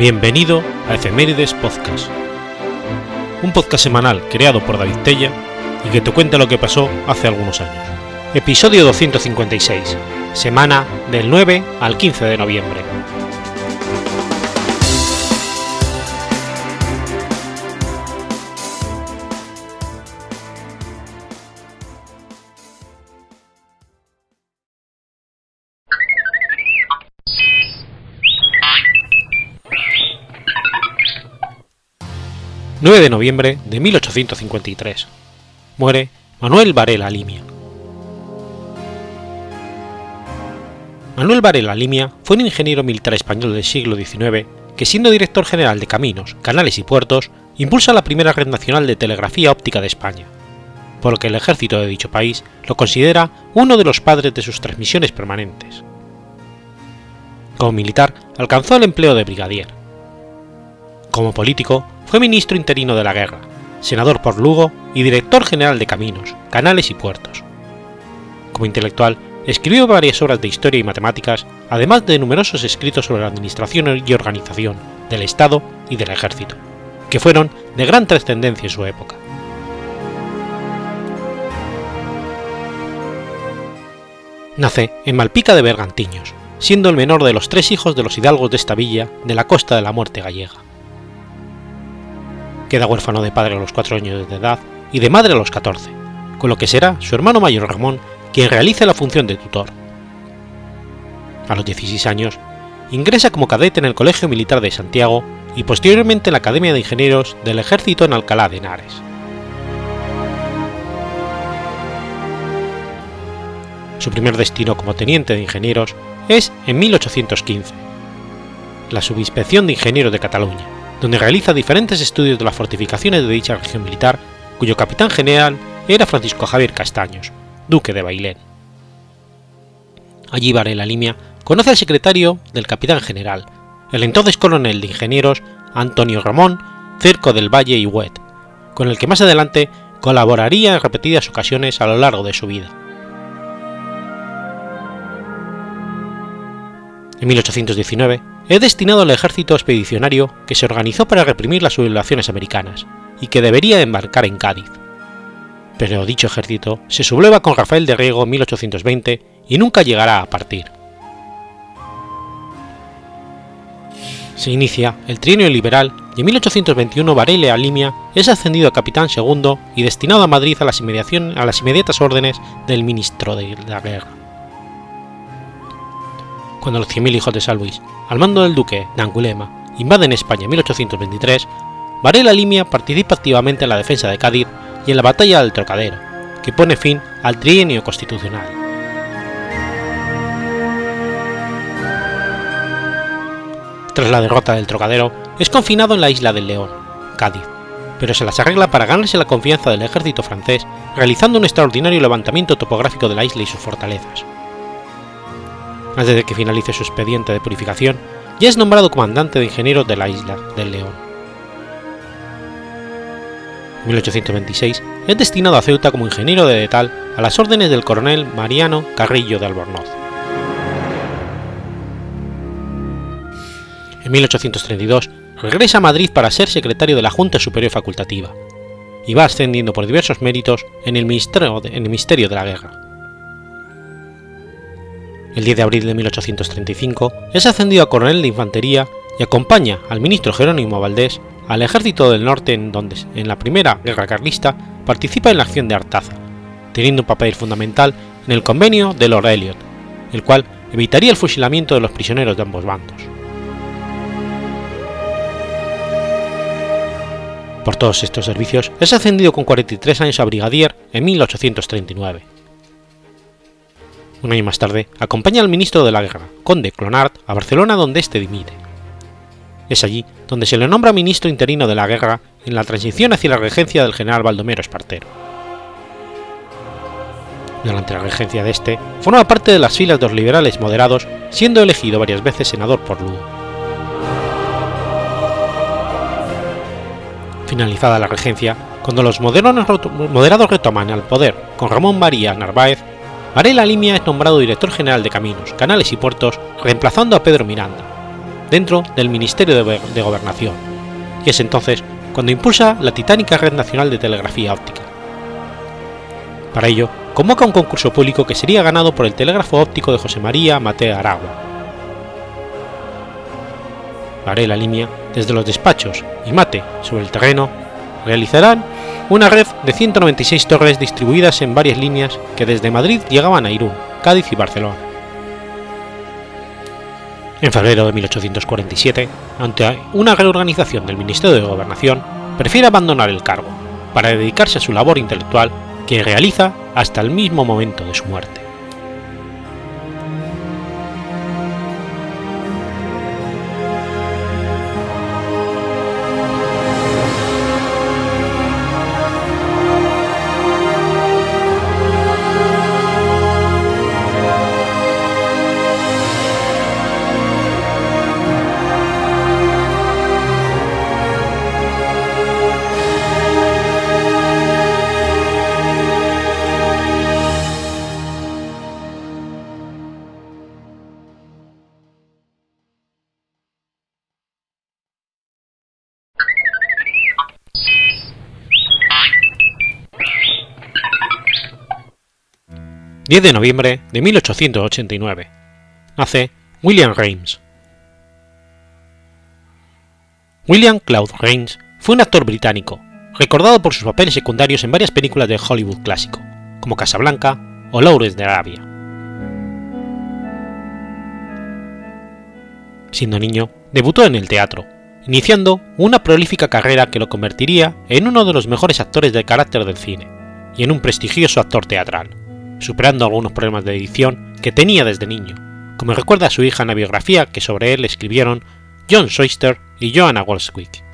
Bienvenido a Efemérides Podcast, un podcast semanal creado por David Tella y que te cuenta lo que pasó hace algunos años. Episodio 256, semana del 9 al 15 de noviembre. 9 de noviembre de 1853. Muere Manuel Varela Limia. Manuel Varela Limia fue un ingeniero militar español del siglo XIX que siendo director general de Caminos, Canales y Puertos, impulsa la primera red nacional de telegrafía óptica de España, por lo que el ejército de dicho país lo considera uno de los padres de sus transmisiones permanentes. Como militar, alcanzó el empleo de brigadier. Como político, fue ministro interino de la guerra, senador por Lugo y director general de caminos, canales y puertos. Como intelectual, escribió varias obras de historia y matemáticas, además de numerosos escritos sobre la administración y organización del Estado y del Ejército, que fueron de gran trascendencia en su época. Nace en Malpica de Bergantiños, siendo el menor de los tres hijos de los hidalgos de esta villa de la costa de la muerte gallega queda huérfano de padre a los 4 años de edad y de madre a los 14, con lo que será su hermano mayor Ramón quien realice la función de tutor. A los 16 años, ingresa como cadete en el Colegio Militar de Santiago y posteriormente en la Academia de Ingenieros del Ejército en Alcalá de Henares. Su primer destino como teniente de ingenieros es en 1815, la Subinspección de Ingenieros de Cataluña, donde realiza diferentes estudios de las fortificaciones de dicha región militar, cuyo capitán general era Francisco Javier Castaños, duque de Bailén. Allí Varela Limia conoce al secretario del capitán general, el entonces coronel de ingenieros Antonio Ramón Cerco del Valle y Huet, con el que más adelante colaboraría en repetidas ocasiones a lo largo de su vida. En 1819 es destinado al ejército expedicionario que se organizó para reprimir las sublevaciones americanas y que debería embarcar en Cádiz. Pero dicho ejército se subleva con Rafael de Riego en 1820 y nunca llegará a partir. Se inicia el trienio liberal y en 1821 Varela Alimia es ascendido a capitán segundo y destinado a Madrid a las inmediatas órdenes del ministro de la guerra. Cuando los 100.000 hijos de San Luis al mando del duque de Angulema, invaden España en 1823, Varela Limia participa activamente en la defensa de Cádiz y en la batalla del Trocadero, que pone fin al trienio constitucional. Tras la derrota del Trocadero, es confinado en la isla del León, Cádiz, pero se las arregla para ganarse la confianza del ejército francés realizando un extraordinario levantamiento topográfico de la isla y sus fortalezas antes de que finalice su expediente de purificación, ya es nombrado comandante de ingenieros de la isla del León. En 1826 es destinado a Ceuta como ingeniero de detal a las órdenes del coronel Mariano Carrillo de Albornoz. En 1832 regresa a Madrid para ser secretario de la Junta Superior Facultativa y va ascendiendo por diversos méritos en el Ministerio de la Guerra el 10 de abril de 1835 es ascendido a coronel de infantería y acompaña al ministro Jerónimo Valdés al ejército del norte en donde, en la primera guerra carlista, participa en la acción de Artaza, teniendo un papel fundamental en el convenio de Lord Elliot, el cual evitaría el fusilamiento de los prisioneros de ambos bandos. Por todos estos servicios es ascendido con 43 años a brigadier en 1839 un año más tarde, acompaña al ministro de la Guerra, conde Clonard, a Barcelona donde éste dimite. Es allí donde se le nombra ministro interino de la Guerra en la transición hacia la regencia del general Baldomero Espartero. Durante la regencia de este, forma parte de las filas de los liberales moderados, siendo elegido varias veces senador por Lugo. Finalizada la regencia, cuando los moderados retoman al poder con Ramón María Narváez, Varela Limia es nombrado director general de Caminos, Canales y Puertos, reemplazando a Pedro Miranda, dentro del Ministerio de, Gobernación, y es entonces cuando impulsa la titánica Red Nacional de Telegrafía Óptica. Para ello, convoca un concurso público que sería ganado por el telégrafo óptico de José María Mate Aragua. Varela Línea, desde los despachos, y Mate, sobre el terreno, realizarán una red de 196 torres distribuidas en varias líneas que desde Madrid llegaban a Irún, Cádiz y Barcelona. En febrero de 1847, ante una reorganización del Ministerio de Gobernación, prefiere abandonar el cargo para dedicarse a su labor intelectual que realiza hasta el mismo momento de su muerte. 10 de noviembre de 1889. Nace William Rames. William Claude Rames fue un actor británico, recordado por sus papeles secundarios en varias películas de Hollywood clásico, como Casablanca o Lawrence de Arabia. Siendo niño, debutó en el teatro, iniciando una prolífica carrera que lo convertiría en uno de los mejores actores de carácter del cine y en un prestigioso actor teatral superando algunos problemas de edición que tenía desde niño, como recuerda a su hija en la biografía que sobre él escribieron John Soyster y Joanna Goldswick.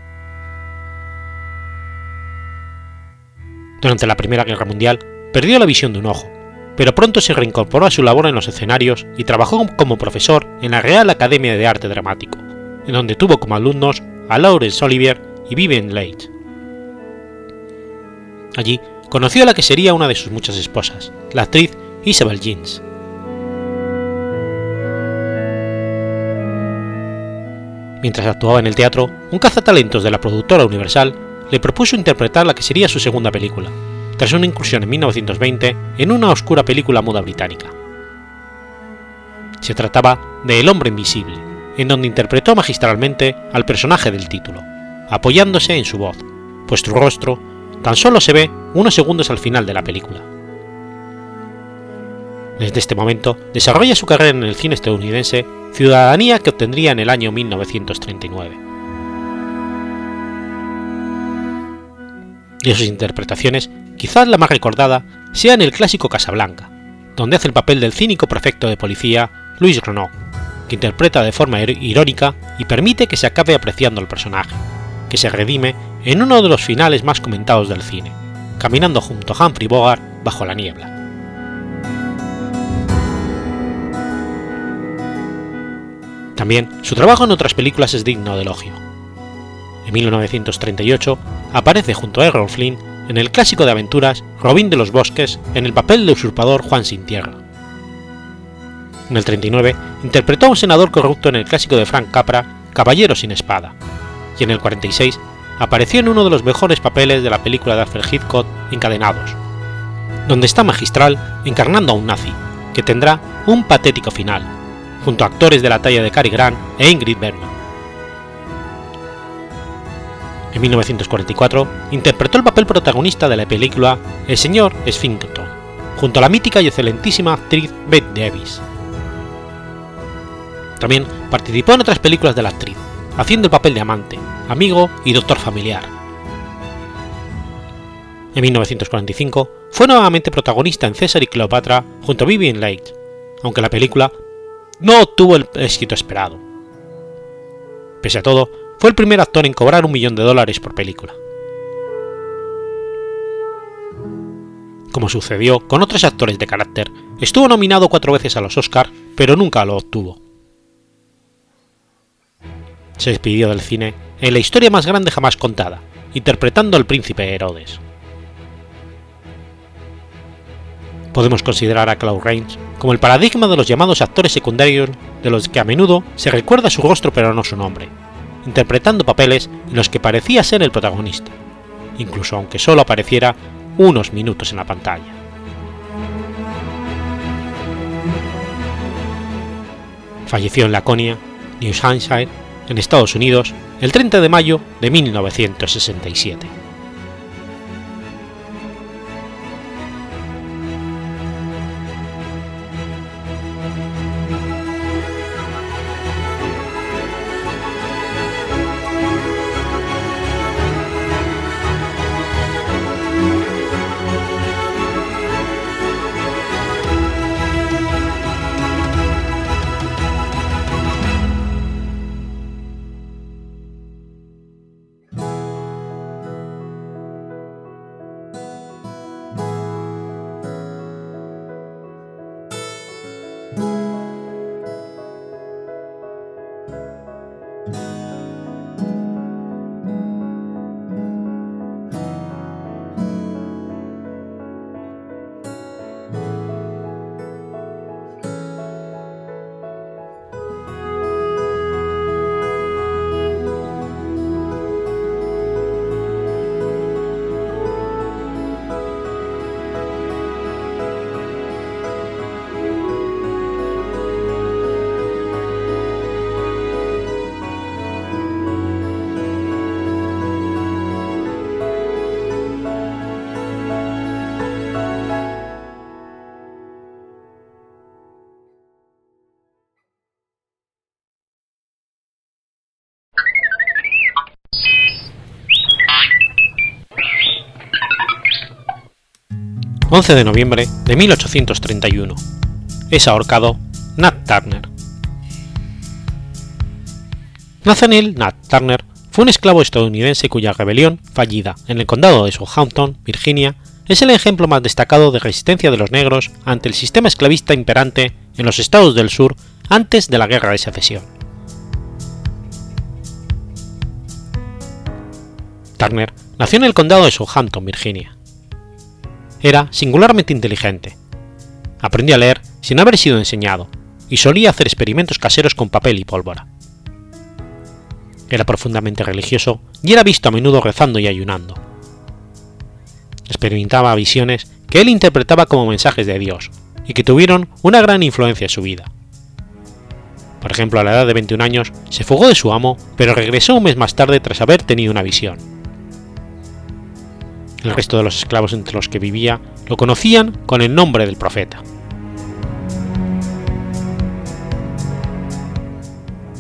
Durante la Primera Guerra Mundial perdió la visión de un ojo, pero pronto se reincorporó a su labor en los escenarios y trabajó como profesor en la Real Academia de Arte Dramático, en donde tuvo como alumnos a Laurence Olivier y Vivian Leigh. Allí conoció a la que sería una de sus muchas esposas, la actriz Isabel Jeans. Mientras actuaba en el teatro, un cazatalentos de la productora Universal le propuso interpretar la que sería su segunda película, tras una incursión en 1920 en una oscura película muda británica. Se trataba de El hombre invisible, en donde interpretó magistralmente al personaje del título, apoyándose en su voz, pues su rostro tan solo se ve unos segundos al final de la película. Desde este momento desarrolla su carrera en el cine estadounidense, ciudadanía que obtendría en el año 1939. De sus interpretaciones, quizás la más recordada sea en el clásico Casablanca, donde hace el papel del cínico prefecto de policía Louis Renault, que interpreta de forma irónica y permite que se acabe apreciando el personaje, que se redime en uno de los finales más comentados del cine, caminando junto a Humphrey Bogart bajo la niebla. También su trabajo en otras películas es digno de elogio. En 1938 aparece junto a Errol Flynn en el clásico de aventuras Robin de los Bosques en el papel de usurpador Juan Sin Tierra. En el 39 interpretó a un senador corrupto en el clásico de Frank Capra Caballero sin espada, y en el 46 apareció en uno de los mejores papeles de la película de Alfred Hitchcock Encadenados, donde está magistral encarnando a un nazi, que tendrá un patético final, junto a actores de la talla de Cary Grant e Ingrid Bergman. En 1944 interpretó el papel protagonista de la película El señor Sphinxton, junto a la mítica y excelentísima actriz Bette Davis. También participó en otras películas de la actriz, haciendo el papel de amante, amigo y doctor familiar. En 1945 fue nuevamente protagonista en César y Cleopatra junto a Vivian Leigh, aunque la película no obtuvo el éxito esperado. Pese a todo, fue el primer actor en cobrar un millón de dólares por película. Como sucedió con otros actores de carácter, estuvo nominado cuatro veces a los Oscars, pero nunca lo obtuvo se despidió del cine en la historia más grande jamás contada, interpretando al príncipe Herodes. Podemos considerar a Claude Rains como el paradigma de los llamados actores secundarios de los que a menudo se recuerda su rostro pero no su nombre, interpretando papeles en los que parecía ser el protagonista, incluso aunque solo apareciera unos minutos en la pantalla. Falleció en Laconia, New Hampshire, en Estados Unidos, el 30 de mayo de 1967. 11 de noviembre de 1831. Es ahorcado Nat Turner. Nathaniel Nat Turner fue un esclavo estadounidense cuya rebelión, fallida en el condado de Southampton, Virginia, es el ejemplo más destacado de resistencia de los negros ante el sistema esclavista imperante en los estados del sur antes de la Guerra de Secesión. Turner nació en el condado de Southampton, Virginia. Era singularmente inteligente. Aprendió a leer sin haber sido enseñado y solía hacer experimentos caseros con papel y pólvora. Era profundamente religioso y era visto a menudo rezando y ayunando. Experimentaba visiones que él interpretaba como mensajes de Dios y que tuvieron una gran influencia en su vida. Por ejemplo, a la edad de 21 años se fugó de su amo, pero regresó un mes más tarde tras haber tenido una visión el resto de los esclavos entre los que vivía lo conocían con el nombre del profeta.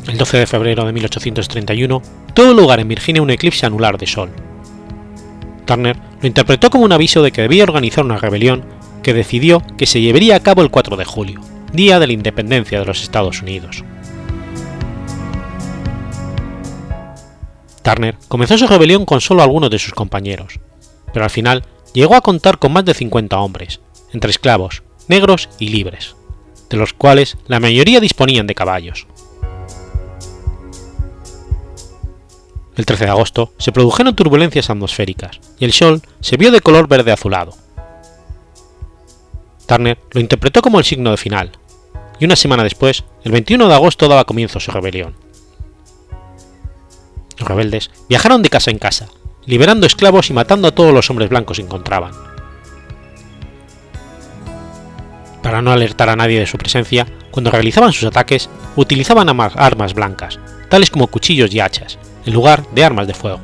El 12 de febrero de 1831 tuvo lugar en Virginia un eclipse anular de sol. Turner lo interpretó como un aviso de que debía organizar una rebelión que decidió que se llevaría a cabo el 4 de julio, día de la independencia de los Estados Unidos. Turner comenzó su rebelión con solo algunos de sus compañeros, pero al final llegó a contar con más de 50 hombres, entre esclavos, negros y libres, de los cuales la mayoría disponían de caballos. El 13 de agosto se produjeron turbulencias atmosféricas y el sol se vio de color verde azulado. Turner lo interpretó como el signo de final, y una semana después, el 21 de agosto, daba comienzo su rebelión. Los rebeldes viajaron de casa en casa, liberando esclavos y matando a todos los hombres blancos que encontraban. Para no alertar a nadie de su presencia, cuando realizaban sus ataques, utilizaban armas blancas, tales como cuchillos y hachas, en lugar de armas de fuego.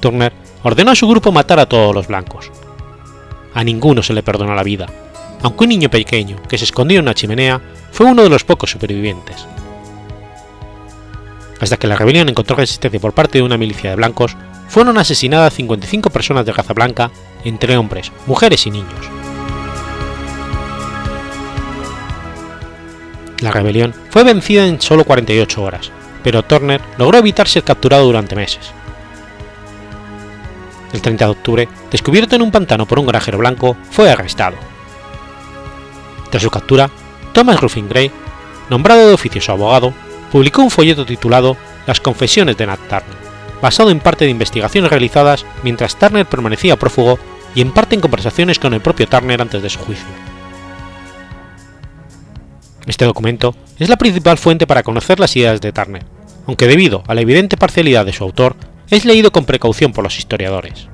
Turner ordenó a su grupo matar a todos los blancos. A ninguno se le perdonó la vida, aunque un niño pequeño que se escondió en una chimenea fue uno de los pocos supervivientes hasta que la rebelión encontró resistencia por parte de una milicia de blancos, fueron asesinadas 55 personas de raza blanca, entre hombres, mujeres y niños. La rebelión fue vencida en solo 48 horas, pero Turner logró evitar ser capturado durante meses. El 30 de octubre, descubierto en un pantano por un granjero blanco, fue arrestado. Tras su captura, Thomas Ruffin Gray, nombrado de oficio su abogado, publicó un folleto titulado Las confesiones de Nat Turner, basado en parte de investigaciones realizadas mientras Turner permanecía prófugo y en parte en conversaciones con el propio Turner antes de su juicio. Este documento es la principal fuente para conocer las ideas de Turner, aunque debido a la evidente parcialidad de su autor, es leído con precaución por los historiadores.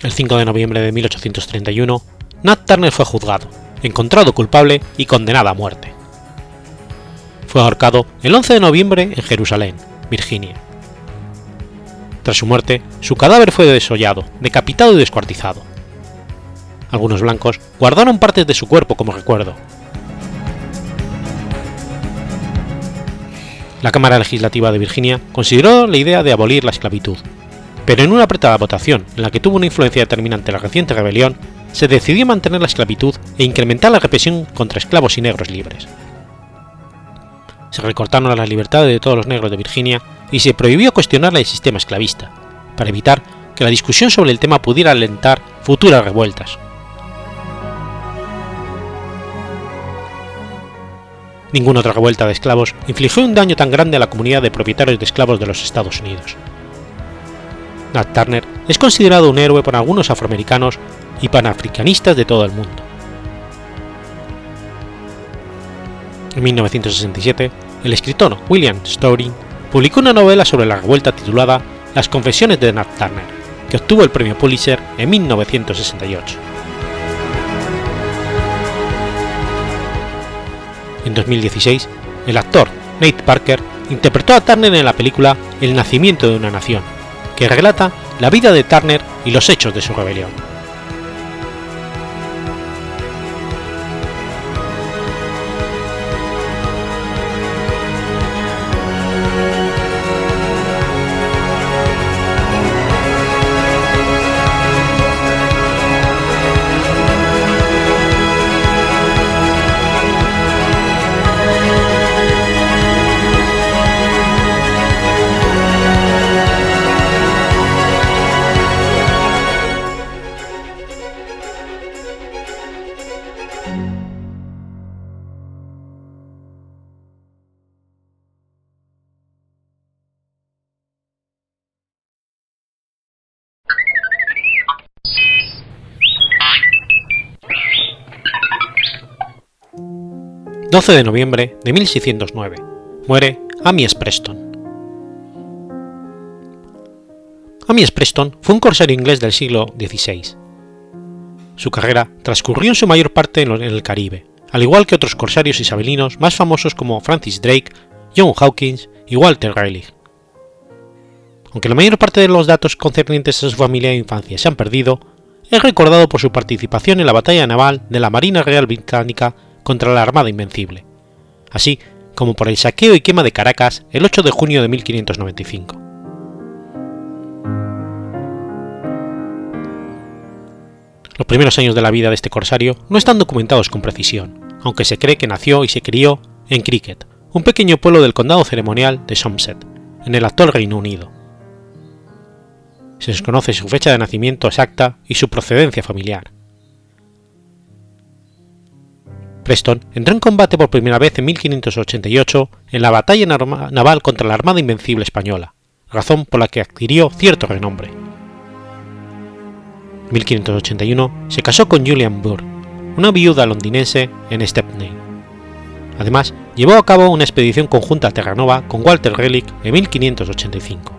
El 5 de noviembre de 1831, Nat Turner fue juzgado, encontrado culpable y condenado a muerte. Fue ahorcado el 11 de noviembre en Jerusalén, Virginia. Tras su muerte, su cadáver fue desollado, decapitado y descuartizado. Algunos blancos guardaron partes de su cuerpo como recuerdo. La Cámara Legislativa de Virginia consideró la idea de abolir la esclavitud, pero en una apretada votación en la que tuvo una influencia determinante la reciente rebelión, se decidió mantener la esclavitud e incrementar la represión contra esclavos y negros libres. Se recortaron las libertades de todos los negros de Virginia y se prohibió cuestionar el sistema esclavista, para evitar que la discusión sobre el tema pudiera alentar futuras revueltas. Ninguna otra revuelta de esclavos infligió un daño tan grande a la comunidad de propietarios de esclavos de los Estados Unidos. Nat Turner es considerado un héroe por algunos afroamericanos y panafricanistas de todo el mundo. En 1967, el escritor William Story publicó una novela sobre la revuelta titulada Las confesiones de Nat Turner, que obtuvo el premio Pulitzer en 1968. En 2016, el actor Nate Parker interpretó a Turner en la película El nacimiento de una nación, que relata la vida de Turner y los hechos de su rebelión. 12 de noviembre de 1609. Muere Amias Preston. Amias Preston fue un corsario inglés del siglo XVI. Su carrera transcurrió en su mayor parte en el Caribe, al igual que otros corsarios isabelinos más famosos como Francis Drake, John Hawkins y Walter Raleigh. Aunque la mayor parte de los datos concernientes a su familia e infancia se han perdido, es recordado por su participación en la batalla naval de la Marina Real Británica contra la Armada Invencible, así como por el saqueo y quema de Caracas el 8 de junio de 1595. Los primeros años de la vida de este corsario no están documentados con precisión, aunque se cree que nació y se crió en Cricket, un pequeño pueblo del condado ceremonial de Somerset, en el actual Reino Unido. Se desconoce su fecha de nacimiento exacta y su procedencia familiar. Preston entró en combate por primera vez en 1588 en la batalla naval contra la Armada Invencible Española, razón por la que adquirió cierto renombre. En 1581 se casó con Julian Burr, una viuda londinense en Stepney. Además, llevó a cabo una expedición conjunta a Terranova con Walter Relic en 1585.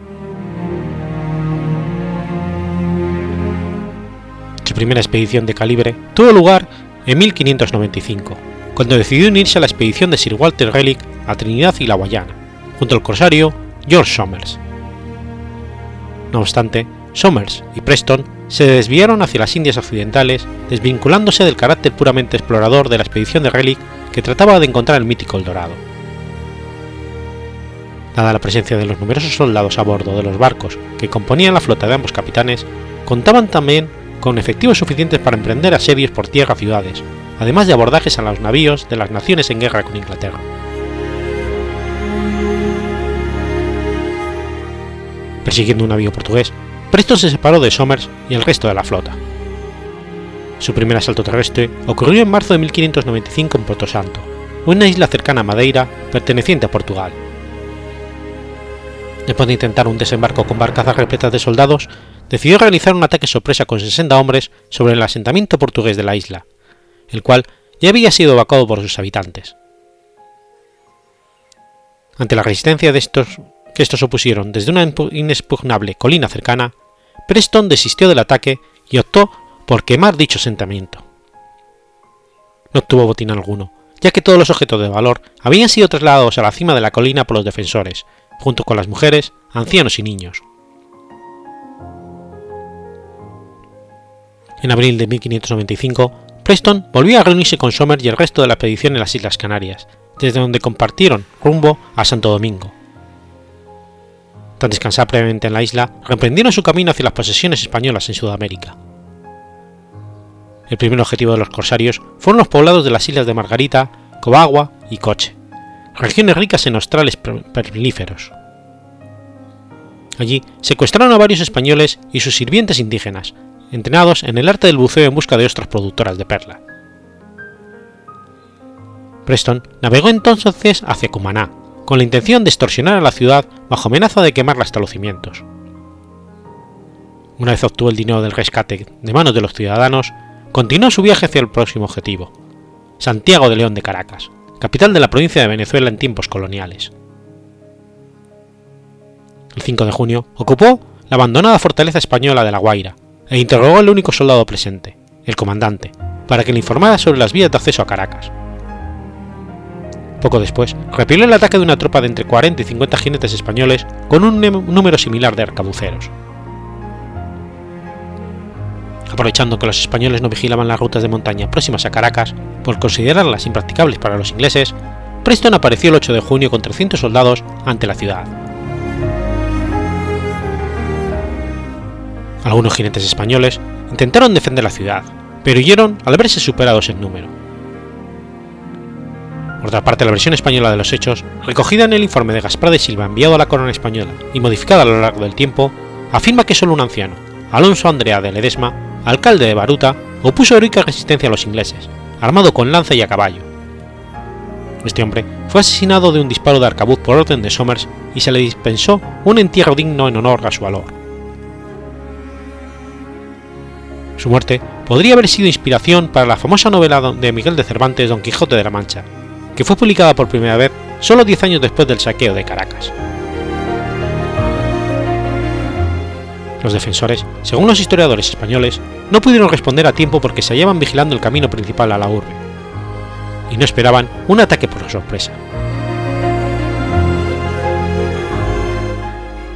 Su primera expedición de calibre tuvo lugar en 1595, cuando decidió unirse a la expedición de Sir Walter Raleigh a Trinidad y la Guayana, junto al corsario George Somers. No obstante, Somers y Preston se desviaron hacia las Indias Occidentales, desvinculándose del carácter puramente explorador de la expedición de Raleigh que trataba de encontrar el mítico El Dorado. Dada la presencia de los numerosos soldados a bordo de los barcos que componían la flota de ambos capitanes, contaban también con efectivos suficientes para emprender asedios por tierra a ciudades, además de abordajes a los navíos de las naciones en guerra con Inglaterra. Persiguiendo un navío portugués, Preston se separó de Somers y el resto de la flota. Su primer asalto terrestre ocurrió en marzo de 1595 en Porto Santo, una isla cercana a Madeira perteneciente a Portugal. Después de intentar un desembarco con barcazas repletas de soldados, decidió realizar un ataque sorpresa con 60 hombres sobre el asentamiento portugués de la isla, el cual ya había sido evacuado por sus habitantes. Ante la resistencia de estos que estos opusieron desde una inexpugnable colina cercana, Preston desistió del ataque y optó por quemar dicho asentamiento. No obtuvo botín alguno, ya que todos los objetos de valor habían sido trasladados a la cima de la colina por los defensores, junto con las mujeres, ancianos y niños. En abril de 1595, Preston volvió a reunirse con Somers y el resto de la expedición en las Islas Canarias, desde donde compartieron rumbo a Santo Domingo. Tras descansar previamente en la isla, reemprendieron su camino hacia las posesiones españolas en Sudamérica. El primer objetivo de los corsarios fueron los poblados de las islas de Margarita, Cobagua y Coche, regiones ricas en australes perlíferos. Allí secuestraron a varios españoles y sus sirvientes indígenas, entrenados en el arte del buceo en busca de ostras productoras de perla. Preston navegó entonces hacia Cumaná, con la intención de extorsionar a la ciudad bajo amenaza de quemar los establecimientos. Una vez obtuvo el dinero del rescate de manos de los ciudadanos, continuó su viaje hacia el próximo objetivo, Santiago de León de Caracas, capital de la provincia de Venezuela en tiempos coloniales. El 5 de junio ocupó la abandonada fortaleza española de La Guaira e interrogó al único soldado presente, el comandante, para que le informara sobre las vías de acceso a Caracas. Poco después, repelió el ataque de una tropa de entre 40 y 50 jinetes españoles con un número similar de arcabuceros. Aprovechando que los españoles no vigilaban las rutas de montaña próximas a Caracas por considerarlas impracticables para los ingleses, Preston apareció el 8 de junio con 300 soldados ante la ciudad. Algunos jinetes españoles intentaron defender la ciudad, pero huyeron al verse superados en número. Por otra parte, la versión española de los hechos, recogida en el informe de Gaspar de Silva enviado a la corona española y modificada a lo largo del tiempo, afirma que solo un anciano, Alonso Andrea de Ledesma, alcalde de Baruta, opuso heroica resistencia a los ingleses, armado con lanza y a caballo. Este hombre fue asesinado de un disparo de arcabuz por orden de Somers y se le dispensó un entierro digno en honor a su valor. Su muerte podría haber sido inspiración para la famosa novela de Miguel de Cervantes Don Quijote de la Mancha, que fue publicada por primera vez solo 10 años después del saqueo de Caracas. Los defensores, según los historiadores españoles, no pudieron responder a tiempo porque se hallaban vigilando el camino principal a la urbe, y no esperaban un ataque por sorpresa.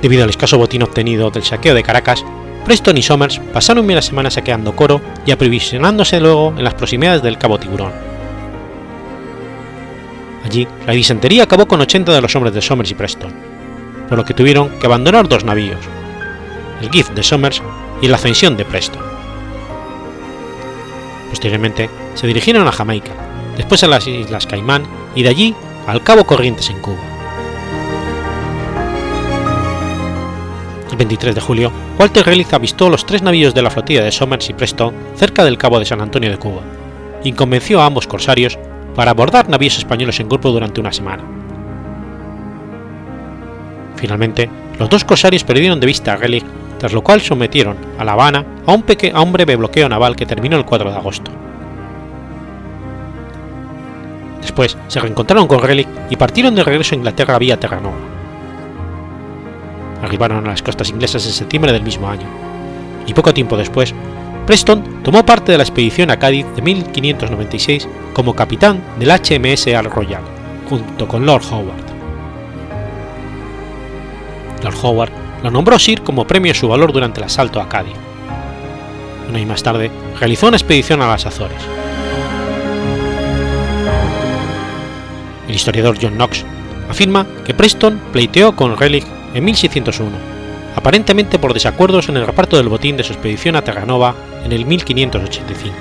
Debido al escaso botín obtenido del saqueo de Caracas, Preston y Somers pasaron una semana saqueando Coro y aprovisionándose luego en las proximidades del Cabo Tiburón. Allí, la disentería acabó con 80 de los hombres de Somers y Preston, por lo que tuvieron que abandonar dos navíos, el Gift de Somers y la Ascensión de Preston. Posteriormente, se dirigieron a Jamaica, después a las Islas Caimán y de allí al Cabo Corrientes en Cuba. 23 de julio, Walter Raleigh avistó los tres navíos de la flotilla de Somers y Preston cerca del Cabo de San Antonio de Cuba, y convenció a ambos corsarios para abordar navíos españoles en grupo durante una semana. Finalmente, los dos corsarios perdieron de vista a Raleigh, tras lo cual sometieron a La Habana a un, a un breve bloqueo naval que terminó el 4 de agosto. Después se reencontraron con Raleigh y partieron de regreso a Inglaterra vía Terranova arribaron a las costas inglesas en septiembre del mismo año, y poco tiempo después, Preston tomó parte de la expedición a Cádiz de 1596 como capitán del HMS Al Royal, junto con Lord Howard. Lord Howard lo nombró Sir como premio a su valor durante el asalto a Cádiz. Un año más tarde, realizó una expedición a las Azores. El historiador John Knox afirma que Preston pleiteó con Relic en 1601, aparentemente por desacuerdos en el reparto del botín de su expedición a Terranova en el 1585,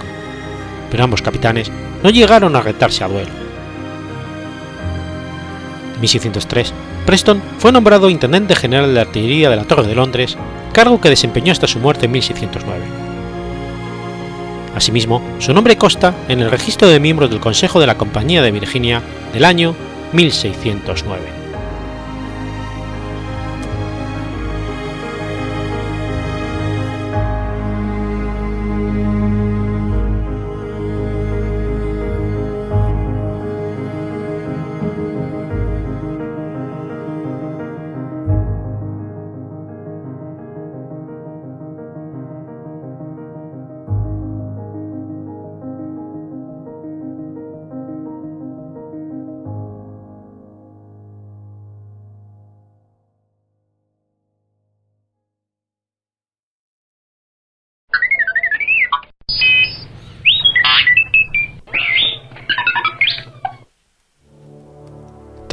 pero ambos capitanes no llegaron a retarse a duelo. En 1603, Preston fue nombrado intendente general de artillería de la Torre de Londres, cargo que desempeñó hasta su muerte en 1609. Asimismo, su nombre consta en el registro de miembros del Consejo de la Compañía de Virginia del año 1609.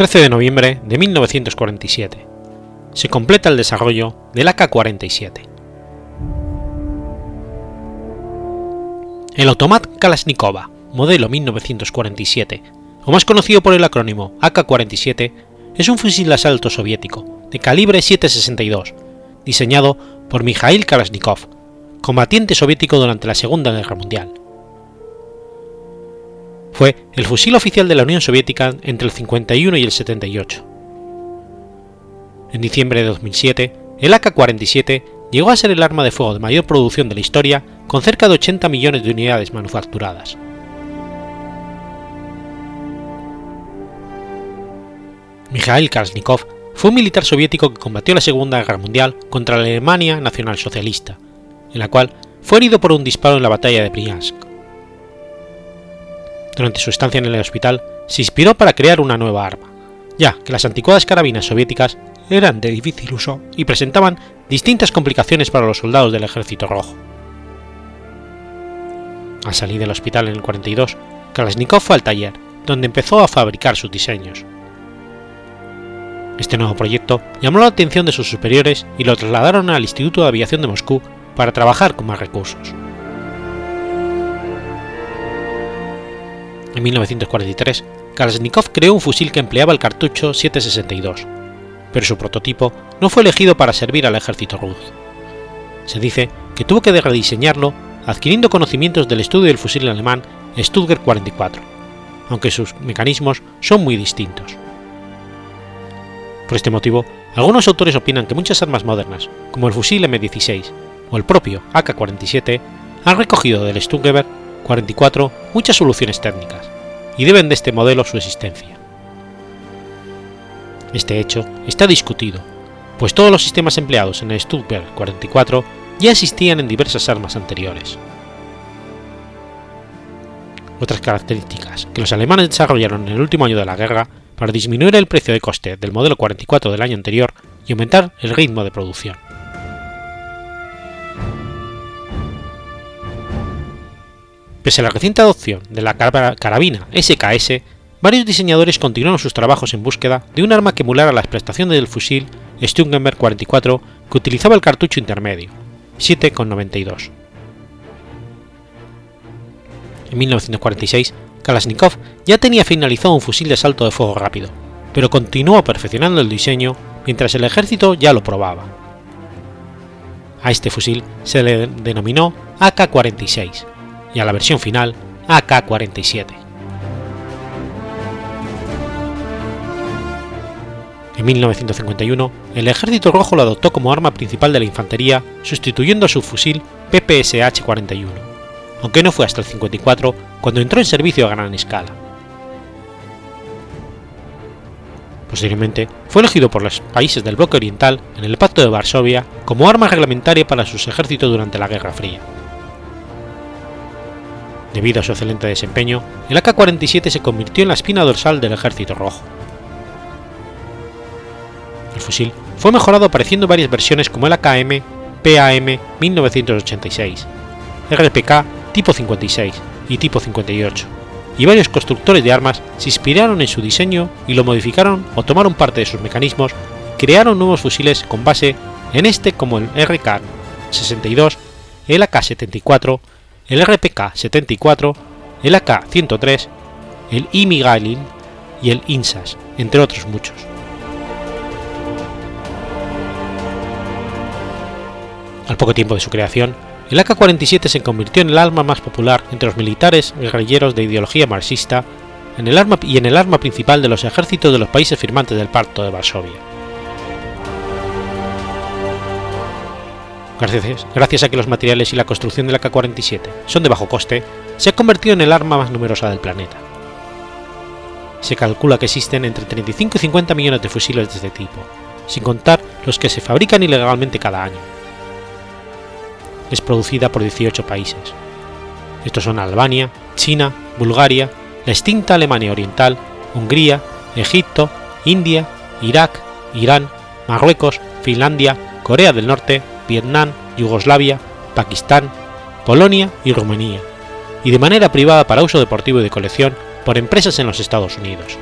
13 de noviembre de 1947. Se completa el desarrollo del AK-47. El automat Kalashnikova, modelo 1947, o más conocido por el acrónimo AK-47, es un fusil de asalto soviético de calibre 7.62, diseñado por Mikhail Kalashnikov, combatiente soviético durante la Segunda Guerra Mundial. Fue el fusil oficial de la Unión Soviética entre el 51 y el 78. En diciembre de 2007, el AK-47 llegó a ser el arma de fuego de mayor producción de la historia con cerca de 80 millones de unidades manufacturadas. Mikhail Kalashnikov fue un militar soviético que combatió la Segunda Guerra Mundial contra la Alemania nacionalsocialista, en la cual fue herido por un disparo en la batalla de Briansk. Durante su estancia en el hospital, se inspiró para crear una nueva arma, ya que las anticuadas carabinas soviéticas eran de difícil uso y presentaban distintas complicaciones para los soldados del Ejército Rojo. Al salir del hospital en el 42, Kalashnikov fue al taller, donde empezó a fabricar sus diseños. Este nuevo proyecto llamó la atención de sus superiores y lo trasladaron al Instituto de Aviación de Moscú para trabajar con más recursos. En 1943, Kalashnikov creó un fusil que empleaba el cartucho 7.62, pero su prototipo no fue elegido para servir al ejército ruso. Se dice que tuvo que rediseñarlo adquiriendo conocimientos del estudio del fusil alemán Stuttgart 44, aunque sus mecanismos son muy distintos. Por este motivo, algunos autores opinan que muchas armas modernas, como el fusil M16 o el propio AK-47, han recogido del Stuttgart 44 muchas soluciones técnicas, y deben de este modelo su existencia. Este hecho está discutido, pues todos los sistemas empleados en el Stuttgart 44 ya existían en diversas armas anteriores. Otras características que los alemanes desarrollaron en el último año de la guerra para disminuir el precio de coste del modelo 44 del año anterior y aumentar el ritmo de producción. Pese a la reciente adopción de la carabina SKS, varios diseñadores continuaron sus trabajos en búsqueda de un arma que emulara las prestaciones del fusil Sturmgewehr 44 que utilizaba el cartucho intermedio, 7,92. En 1946, Kalashnikov ya tenía finalizado un fusil de asalto de fuego rápido, pero continuó perfeccionando el diseño mientras el ejército ya lo probaba. A este fusil se le denominó AK-46 y a la versión final AK-47. En 1951, el Ejército Rojo lo adoptó como arma principal de la infantería, sustituyendo a su fusil PPSH-41, aunque no fue hasta el 54 cuando entró en servicio a gran escala. Posteriormente, fue elegido por los países del bloque oriental en el Pacto de Varsovia como arma reglamentaria para sus ejércitos durante la Guerra Fría. Debido a su excelente desempeño, el AK-47 se convirtió en la espina dorsal del Ejército Rojo. El fusil fue mejorado apareciendo varias versiones como el AKM PAM 1986, RPK tipo 56 y tipo 58, y varios constructores de armas se inspiraron en su diseño y lo modificaron o tomaron parte de sus mecanismos y crearon nuevos fusiles con base en este como el RK-62, el AK-74 el RPK-74, el AK-103, el Imigalin y el INSAS, entre otros muchos. Al poco tiempo de su creación, el AK-47 se convirtió en el arma más popular entre los militares guerrilleros de ideología marxista en el arma y en el arma principal de los ejércitos de los países firmantes del Pacto de Varsovia. Gracias, a que los materiales y la construcción de la K-47 son de bajo coste, se ha convertido en el arma más numerosa del planeta. Se calcula que existen entre 35 y 50 millones de fusiles de este tipo, sin contar los que se fabrican ilegalmente cada año. Es producida por 18 países. Estos son Albania, China, Bulgaria, la extinta Alemania Oriental, Hungría, Egipto, India, Irak, Irán, Marruecos, Finlandia, Corea del Norte, Vietnam, Yugoslavia, Pakistán, Polonia y Rumanía, y de manera privada para uso deportivo y de colección por empresas en los Estados Unidos.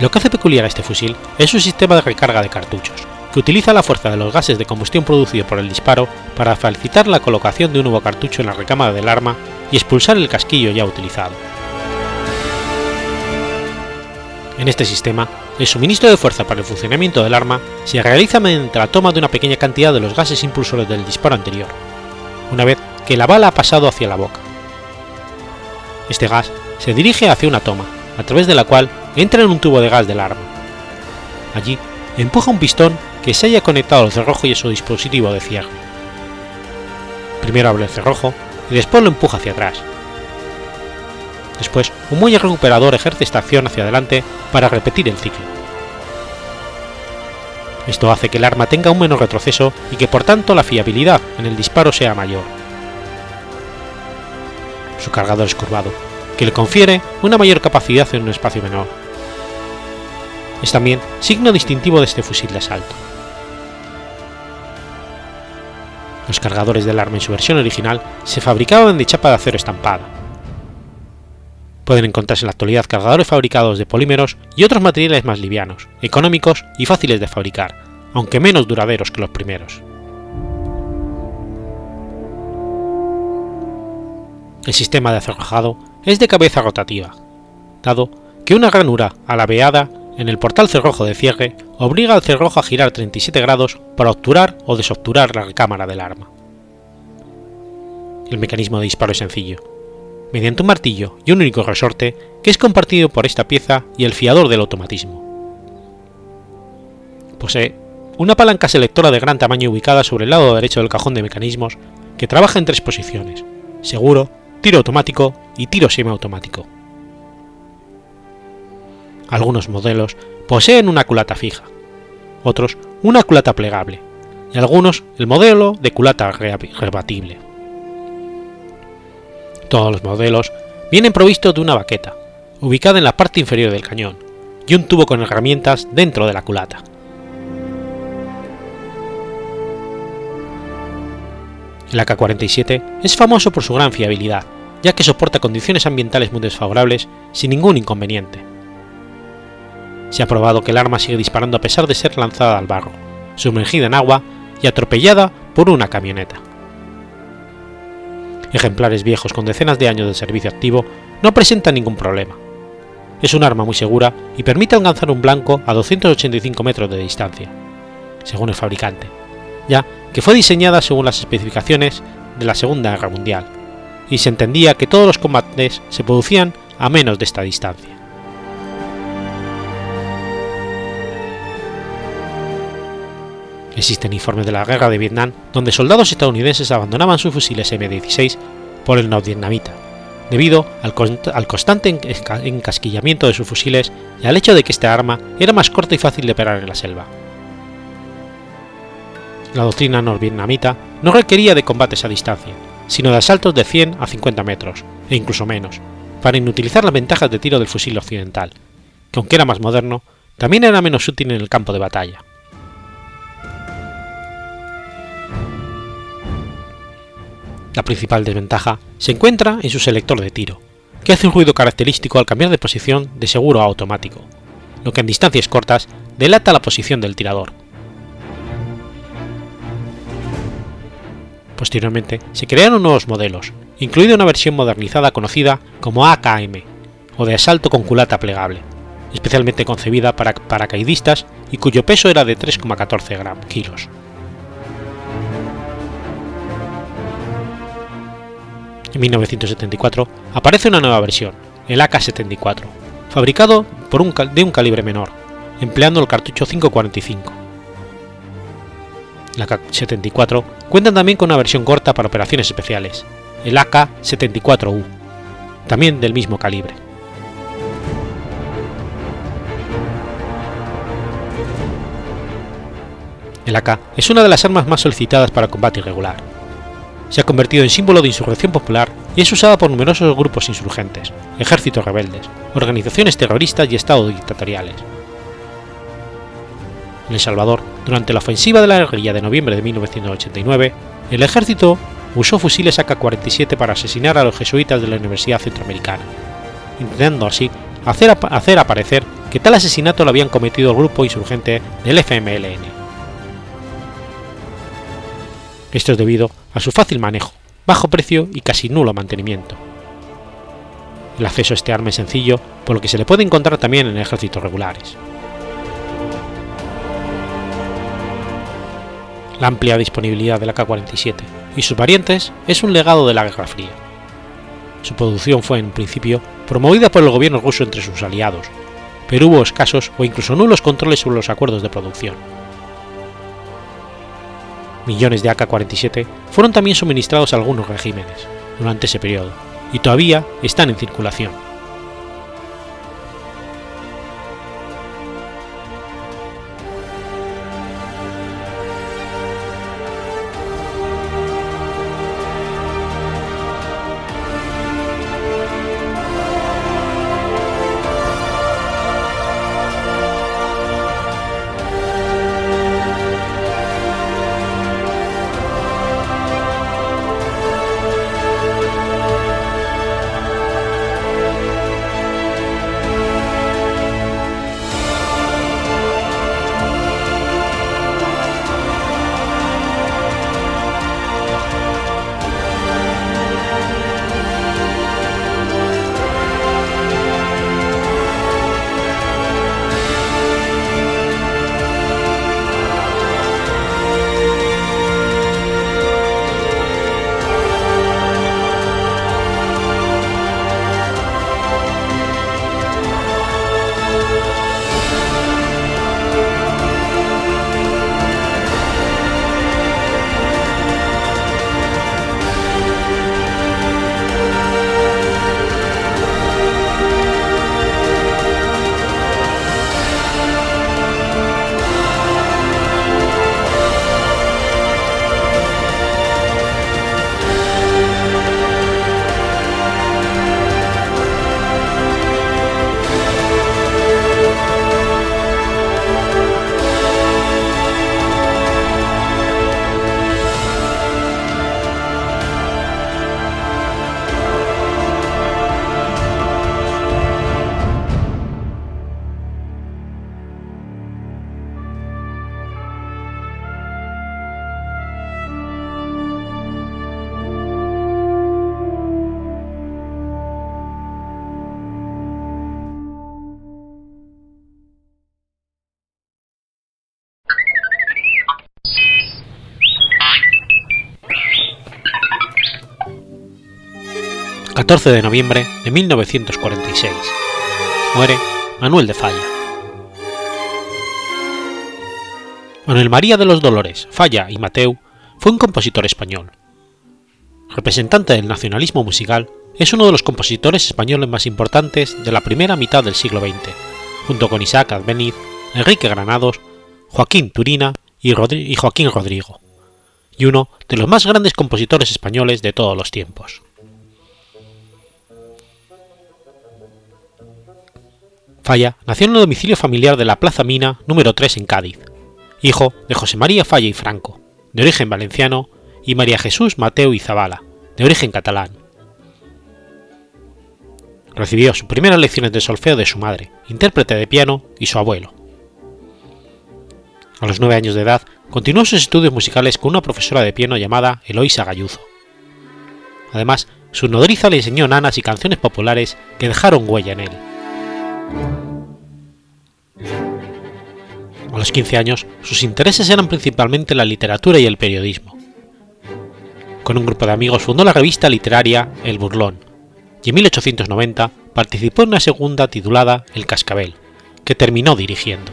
Lo que hace peculiar a este fusil es su sistema de recarga de cartuchos, que utiliza la fuerza de los gases de combustión producido por el disparo para facilitar la colocación de un nuevo cartucho en la recámara del arma y expulsar el casquillo ya utilizado. En este sistema, el suministro de fuerza para el funcionamiento del arma se realiza mediante la toma de una pequeña cantidad de los gases impulsores del disparo anterior, una vez que la bala ha pasado hacia la boca. Este gas se dirige hacia una toma, a través de la cual entra en un tubo de gas del arma. Allí empuja un pistón que se haya conectado al cerrojo y a su dispositivo de cierre. Primero abre el cerrojo y después lo empuja hacia atrás. Después, un muelle recuperador ejerce esta acción hacia adelante para repetir el ciclo. Esto hace que el arma tenga un menor retroceso y que por tanto la fiabilidad en el disparo sea mayor. Su cargador es curvado, que le confiere una mayor capacidad en un espacio menor. Es también signo distintivo de este fusil de asalto. Los cargadores del arma en su versión original se fabricaban de chapa de acero estampada. Pueden encontrarse en la actualidad cargadores fabricados de polímeros y otros materiales más livianos, económicos y fáciles de fabricar, aunque menos duraderos que los primeros. El sistema de acerrojado es de cabeza rotativa, dado que una ranura alabeada en el portal cerrojo de cierre obliga al cerrojo a girar 37 grados para obturar o desobturar la recámara del arma. El mecanismo de disparo es sencillo, mediante un martillo y un único resorte que es compartido por esta pieza y el fiador del automatismo. Posee una palanca selectora de gran tamaño ubicada sobre el lado derecho del cajón de mecanismos que trabaja en tres posiciones, seguro, tiro automático y tiro semiautomático. Algunos modelos poseen una culata fija, otros una culata plegable y algunos el modelo de culata rebatible. Todos los modelos vienen provistos de una baqueta, ubicada en la parte inferior del cañón, y un tubo con herramientas dentro de la culata. El AK-47 es famoso por su gran fiabilidad, ya que soporta condiciones ambientales muy desfavorables sin ningún inconveniente. Se ha probado que el arma sigue disparando a pesar de ser lanzada al barro, sumergida en agua y atropellada por una camioneta. Ejemplares viejos con decenas de años de servicio activo no presentan ningún problema. Es un arma muy segura y permite alcanzar un blanco a 285 metros de distancia, según el fabricante, ya que fue diseñada según las especificaciones de la Segunda Guerra Mundial, y se entendía que todos los combates se producían a menos de esta distancia. Existen informes de la guerra de Vietnam donde soldados estadounidenses abandonaban sus fusiles M16 por el nordvietnamita, debido al, al, constante encasquillamiento de sus fusiles y al hecho de que esta arma era más corta y fácil de operar en la selva la doctrina norvietnamita no requería de combates a distancia, sino de asaltos de 100 a 50 metros, e incluso menos, para inutilizar las ventajas de tiro del fusil occidental, que aunque era más moderno, también era menos útil en el campo de batalla. La principal desventaja se encuentra en su selector de tiro, que hace un ruido característico al cambiar de posición de seguro a automático, lo que en distancias cortas delata la posición del tirador, Posteriormente se crearon nuevos modelos, incluida una versión modernizada conocida como AKM, o de asalto con culata plegable, especialmente concebida para paracaidistas y cuyo peso era de 3,14 kilos. En 1974 aparece una nueva versión, el AK-74, fabricado por un de un calibre menor, empleando el cartucho 545 la AK-74 cuentan también con una versión corta para operaciones especiales, el AK-74U, también del mismo calibre. El AK es una de las armas más solicitadas para combate irregular. Se ha convertido en símbolo de insurrección popular y es usada por numerosos grupos insurgentes, ejércitos rebeldes, organizaciones terroristas y estados dictatoriales. En El Salvador, durante la ofensiva de la guerrilla de noviembre de 1989, el ejército usó fusiles AK-47 para asesinar a los jesuitas de la Universidad Centroamericana, intentando así hacer, hacer aparecer que tal asesinato lo habían cometido el grupo insurgente del FMLN. Esto es debido a su fácil manejo, bajo precio y casi nulo mantenimiento. El acceso a este arma es sencillo, por lo que se le puede encontrar también en ejércitos regulares. La amplia disponibilidad del AK-47 y sus variantes es un legado de la Guerra Fría. Su producción fue en principio promovida por el gobierno ruso entre sus aliados, pero hubo escasos o incluso nulos controles sobre los acuerdos de producción millones de AK-47 fueron también suministrados a algunos regímenes durante ese periodo y todavía están en circulación. 14 de noviembre de 1946. Muere Manuel de Falla. Manuel María de los Dolores, Falla y Mateu fue un compositor español. Representante del nacionalismo musical, es uno de los compositores españoles más importantes de la primera mitad del siglo XX, junto con Isaac Adbeniz, Enrique Granados, Joaquín Turina y Joaquín Rodrigo, y uno de los más grandes compositores españoles de todos los tiempos. Falla nació en un domicilio familiar de la Plaza Mina número 3 en Cádiz, hijo de José María Falla y Franco, de origen valenciano, y María Jesús Mateo y Zabala, de origen catalán. Recibió sus primeras lecciones de solfeo de su madre, intérprete de piano, y su abuelo. A los nueve años de edad, continuó sus estudios musicales con una profesora de piano llamada Eloisa Gayuzo. Además, su nodriza le enseñó nanas y canciones populares que dejaron huella en él. A los 15 años, sus intereses eran principalmente la literatura y el periodismo. Con un grupo de amigos fundó la revista literaria El Burlón, y en 1890 participó en una segunda titulada El Cascabel, que terminó dirigiendo.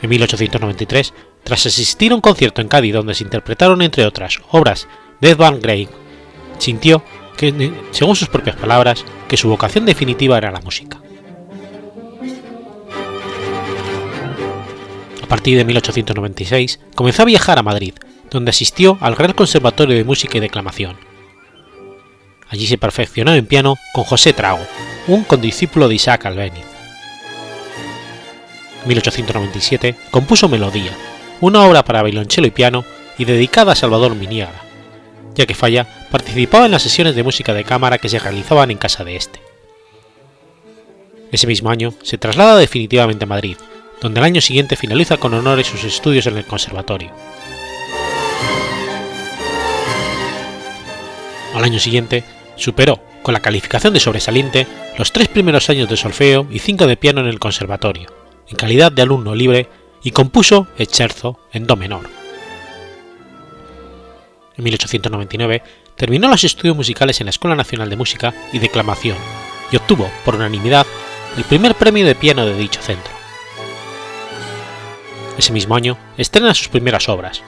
En 1893, tras asistir a un concierto en Cádiz donde se interpretaron entre otras obras de Edvard Grieg, sintió que, según sus propias palabras, que su vocación definitiva era la música. A partir de 1896 comenzó a viajar a Madrid, donde asistió al Real Conservatorio de Música y Declamación. Allí se perfeccionó en piano con José Trago, un condiscípulo de Isaac Albéniz. En 1897 compuso Melodía, una obra para violonchelo y piano y dedicada a Salvador Miniaga, ya que Falla participaba en las sesiones de música de cámara que se realizaban en casa de este. Ese mismo año se traslada definitivamente a Madrid, donde al año siguiente finaliza con honores sus estudios en el conservatorio. Al año siguiente, superó, con la calificación de sobresaliente, los tres primeros años de solfeo y cinco de piano en el conservatorio, en calidad de alumno libre, y compuso el Scherzo en Do menor. En 1899 terminó los estudios musicales en la Escuela Nacional de Música y Declamación y obtuvo, por unanimidad, el primer premio de piano de dicho centro. Ese mismo año estrena sus primeras obras,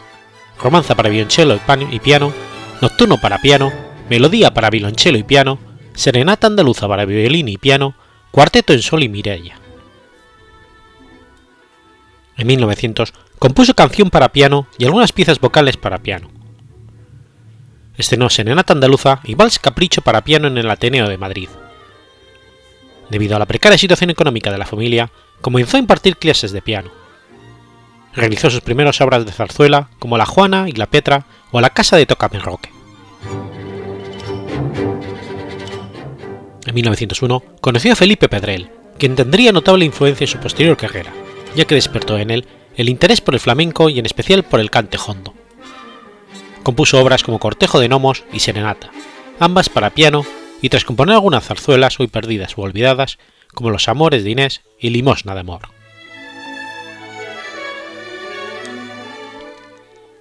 Romanza para violonchelo y piano, Nocturno para piano, Melodía para violonchelo y piano, Serenata andaluza para violín y piano, Cuarteto en sol y Mireia. En 1900 compuso canción para piano y algunas piezas vocales para piano. Estrenó Serenata Andaluza y Vals Capricho para piano en el Ateneo de Madrid. Debido a la precaria situación económica de la familia, comenzó a impartir clases de piano. Realizó sus primeras obras de zarzuela, como La Juana y La Petra o La Casa de Roque. En 1901 conoció a Felipe Pedrel, quien tendría notable influencia en su posterior carrera, ya que despertó en él el interés por el flamenco y en especial por el cante hondo. Compuso obras como Cortejo de Gnomos y Serenata, ambas para piano, y tras componer algunas zarzuelas hoy perdidas o olvidadas, como Los Amores de Inés y Limosna de Amor.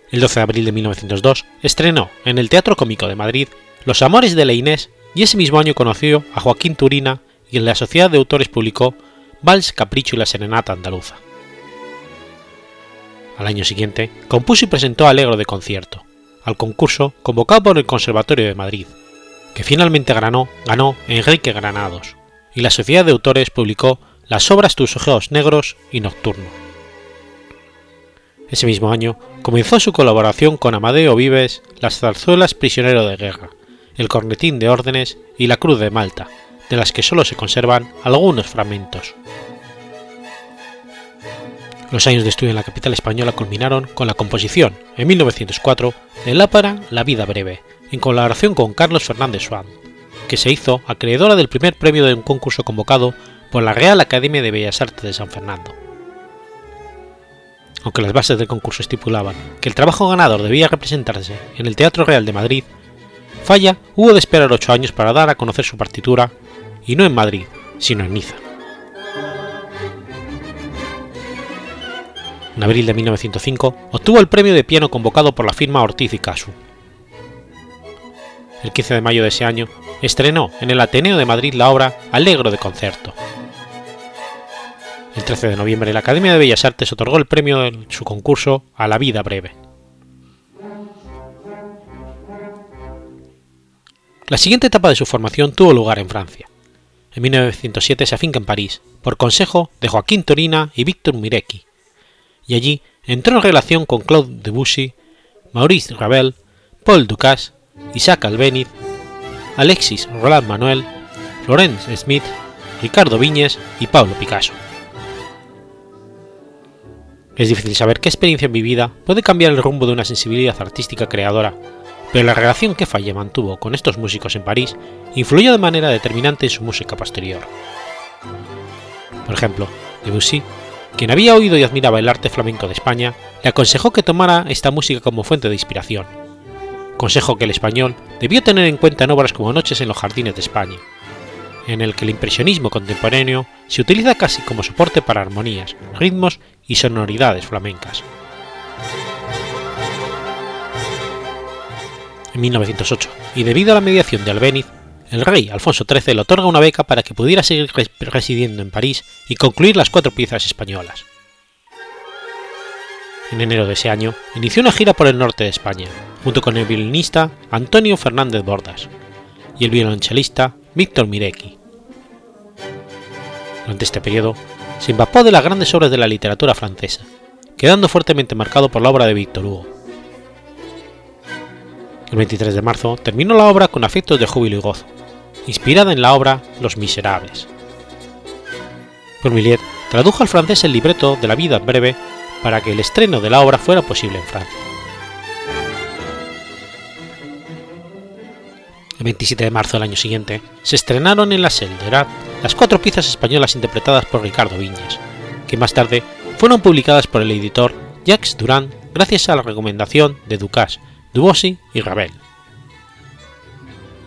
El 12 de abril de 1902 estrenó en el Teatro Cómico de Madrid Los Amores de la Inés y ese mismo año conoció a Joaquín Turina y en la Sociedad de Autores publicó Vals, Capricho y la Serenata Andaluza. Al año siguiente compuso y presentó Alegro de concierto, al concurso convocado por el Conservatorio de Madrid, que finalmente ganó, ganó Enrique Granados, y la Sociedad de Autores publicó las obras Tus ojos negros y Nocturno. Ese mismo año comenzó su colaboración con Amadeo Vives las zarzuelas Prisionero de Guerra, El Cornetín de Órdenes y La Cruz de Malta, de las que solo se conservan algunos fragmentos. Los años de estudio en la capital española culminaron con la composición, en 1904, la ópera La vida breve, en colaboración con Carlos Fernández Swan, que se hizo acreedora del primer premio de un concurso convocado por la Real Academia de Bellas Artes de San Fernando. Aunque las bases del concurso estipulaban que el trabajo ganador debía representarse en el Teatro Real de Madrid, Falla hubo de esperar ocho años para dar a conocer su partitura, y no en Madrid, sino en Niza. En abril de 1905 obtuvo el premio de piano convocado por la firma Ortiz y Casu. El 15 de mayo de ese año estrenó en el Ateneo de Madrid la obra Alegro de concierto. El 13 de noviembre la Academia de Bellas Artes otorgó el premio en su concurso a La vida breve. La siguiente etapa de su formación tuvo lugar en Francia. En 1907 se afinca en París, por consejo de Joaquín Torina y Víctor Mirecki, y allí entró en relación con Claude Debussy, Maurice Ravel, Paul Ducasse, Isaac Albéniz, Alexis Roland Manuel, Florence Smith, Ricardo Viñes y Pablo Picasso. Es difícil saber qué experiencia vivida puede cambiar el rumbo de una sensibilidad artística creadora, pero la relación que Falle mantuvo con estos músicos en París influyó de manera determinante en su música posterior. Por ejemplo, Debussy quien había oído y admiraba el arte flamenco de España, le aconsejó que tomara esta música como fuente de inspiración, consejo que el español debió tener en cuenta en obras como Noches en los Jardines de España, en el que el impresionismo contemporáneo se utiliza casi como soporte para armonías, ritmos y sonoridades flamencas. En 1908, y debido a la mediación de Albéniz, el rey Alfonso XIII le otorga una beca para que pudiera seguir residiendo en París y concluir las cuatro piezas españolas. En enero de ese año, inició una gira por el norte de España, junto con el violinista Antonio Fernández Bordas y el violonchelista Víctor Mirecki. Durante este periodo, se empapó de las grandes obras de la literatura francesa, quedando fuertemente marcado por la obra de Víctor Hugo. El 23 de marzo terminó la obra con afectos de júbilo y gozo, inspirada en la obra Los Miserables. Pourmillet tradujo al francés el libreto de la vida breve para que el estreno de la obra fuera posible en Francia. El 27 de marzo del año siguiente se estrenaron en la Selle de las cuatro piezas españolas interpretadas por Ricardo Viñes, que más tarde fueron publicadas por el editor Jacques Durand gracias a la recomendación de Ducas, Dubosi y Ravel.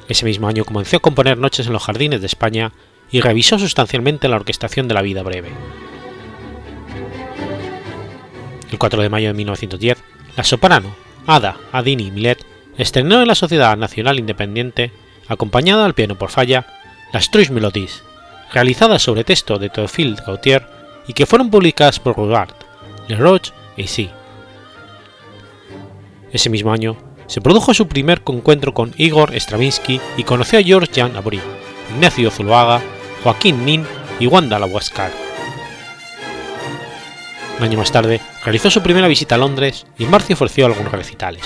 Ese mismo año comenzó a componer Noches en los Jardines de España y revisó sustancialmente la orquestación de la vida breve. El 4 de mayo de 1910, la soprano Ada Adini Milet estrenó en la Sociedad Nacional Independiente, acompañada al piano por falla, las Trois Melodies, realizadas sobre texto de Théophile Gautier y que fueron publicadas por Roulard, Le y Si. Ese mismo año se produjo su primer encuentro con Igor Stravinsky y conoció a George Jan Aubry, Ignacio Zuluaga, Joaquín Nin y Wanda Lawascar. Un año más tarde realizó su primera visita a Londres y en marzo ofreció algunos recitales.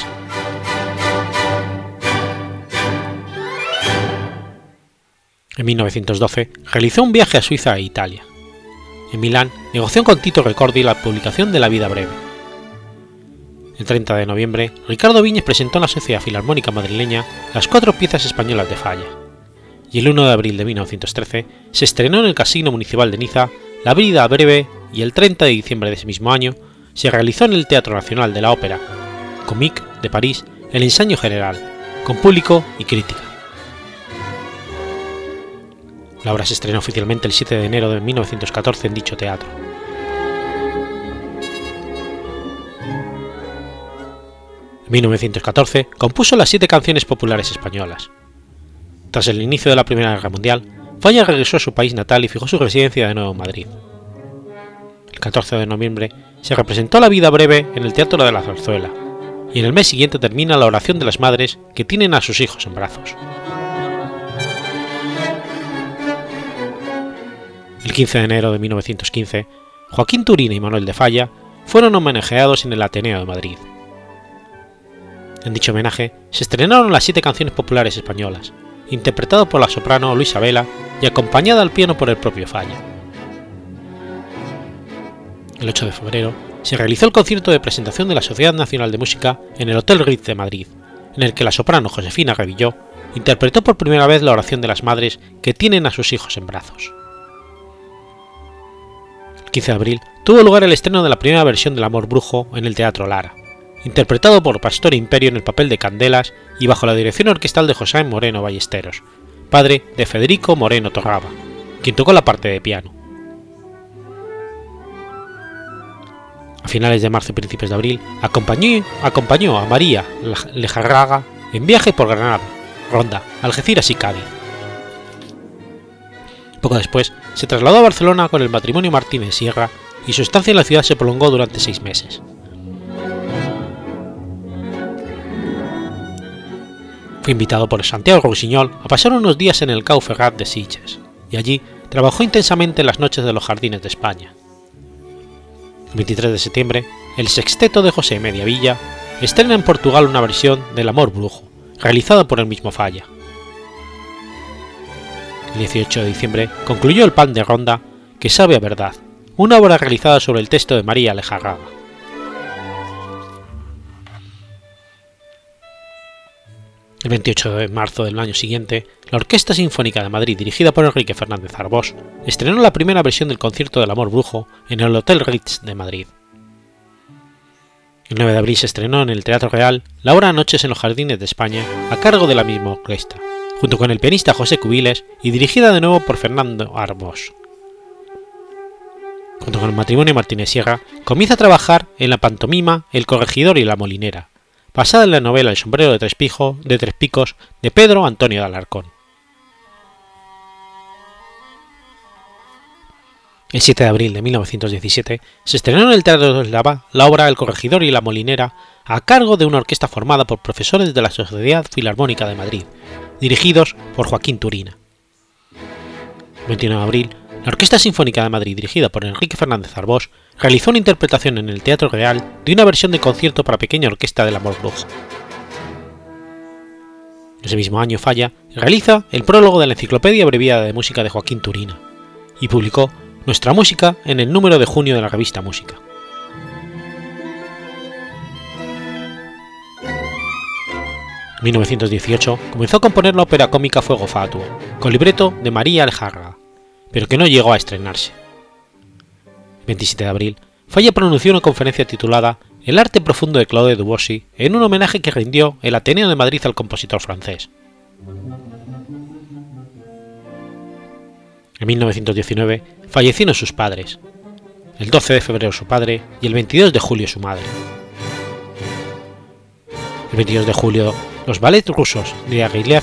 En 1912 realizó un viaje a Suiza e Italia. En Milán negoció con Tito Ricordi la publicación de La vida breve. El 30 de noviembre, Ricardo Viñes presentó en la Sociedad Filarmónica Madrileña las cuatro piezas españolas de Falla. Y el 1 de abril de 1913 se estrenó en el Casino Municipal de Niza La vida breve y el 30 de diciembre de ese mismo año se realizó en el Teatro Nacional de la Ópera, Comique de París, el ensayo general, con público y crítica. La obra se estrenó oficialmente el 7 de enero de 1914 en dicho teatro. En 1914 compuso las siete canciones populares españolas. Tras el inicio de la Primera Guerra Mundial, Falla regresó a su país natal y fijó su residencia de nuevo en Madrid. El 14 de noviembre se representó la vida breve en el Teatro de la Zarzuela, y en el mes siguiente termina la oración de las madres que tienen a sus hijos en brazos. El 15 de enero de 1915, Joaquín Turina y Manuel de Falla fueron homenajeados en el Ateneo de Madrid. En dicho homenaje se estrenaron las siete canciones populares españolas, interpretado por la soprano Luisa Vela y acompañada al piano por el propio Falla. El 8 de febrero se realizó el concierto de presentación de la Sociedad Nacional de Música en el Hotel Ritz de Madrid, en el que la soprano Josefina Revilló interpretó por primera vez la oración de las madres que tienen a sus hijos en brazos. 15 de abril tuvo lugar el estreno de la primera versión del Amor Brujo en el Teatro Lara, interpretado por Pastor Imperio en el papel de Candelas y bajo la dirección orquestal de José Moreno Ballesteros, padre de Federico Moreno Torraba, quien tocó la parte de piano. A finales de marzo y principios de abril acompañó, acompañó a María Lejarraga en viaje por Granada, Ronda, Algeciras y Cádiz poco después, se trasladó a Barcelona con el matrimonio Martínez Sierra y su estancia en la ciudad se prolongó durante seis meses. Fue invitado por Santiago Rousiñol a pasar unos días en el Cau Ferrat de Sitges, y allí trabajó intensamente en las noches de los jardines de España. El 23 de septiembre, el sexteto de José Mediavilla estrena en Portugal una versión del Amor Brujo, realizada por el mismo Falla. El 18 de diciembre concluyó El pan de ronda, que sabe a verdad, una obra realizada sobre el texto de María Lejarraga. El 28 de marzo del año siguiente, la Orquesta Sinfónica de Madrid, dirigida por Enrique Fernández Arbós, estrenó la primera versión del concierto del Amor Brujo en el Hotel Ritz de Madrid. El 9 de abril se estrenó en el Teatro Real la obra Noches en los Jardines de España a cargo de la misma orquesta, junto con el pianista José Cubiles y dirigida de nuevo por Fernando Arbós. Junto con el matrimonio Martínez Sierra, comienza a trabajar en la pantomima El corregidor y la molinera, basada en la novela El sombrero de tres, picos de Pedro Antonio de Alarcón. El 7 de abril de 1917 se estrenó en el Teatro de Eslava la obra El corregidor y la molinera a cargo de una orquesta formada por profesores de la Sociedad Filarmónica de Madrid, dirigidos por Joaquín Turina. El 21 de abril, la Orquesta Sinfónica de Madrid, dirigida por Enrique Fernández Arbós, realizó una interpretación en el Teatro Real de una versión de concierto para pequeña orquesta del Amor Brujo. Ese mismo año Falla realiza el prólogo de la Enciclopedia Abreviada de Música de Joaquín Turina y publicó Nuestra Música en el número de junio de la revista Música. 1918 comenzó a componer la ópera cómica Fuego Fatuo, con libreto de María Aljarra, pero que no llegó a estrenarse. El 27 de abril, Falla pronunció una conferencia titulada El arte profundo de Claude Debussy en un homenaje que rindió el Ateneo de Madrid al compositor francés. En 1919 fallecieron sus padres, el 12 de febrero su padre y el 22 de julio su madre. El 22 de julio, los ballets rusos de Aguilev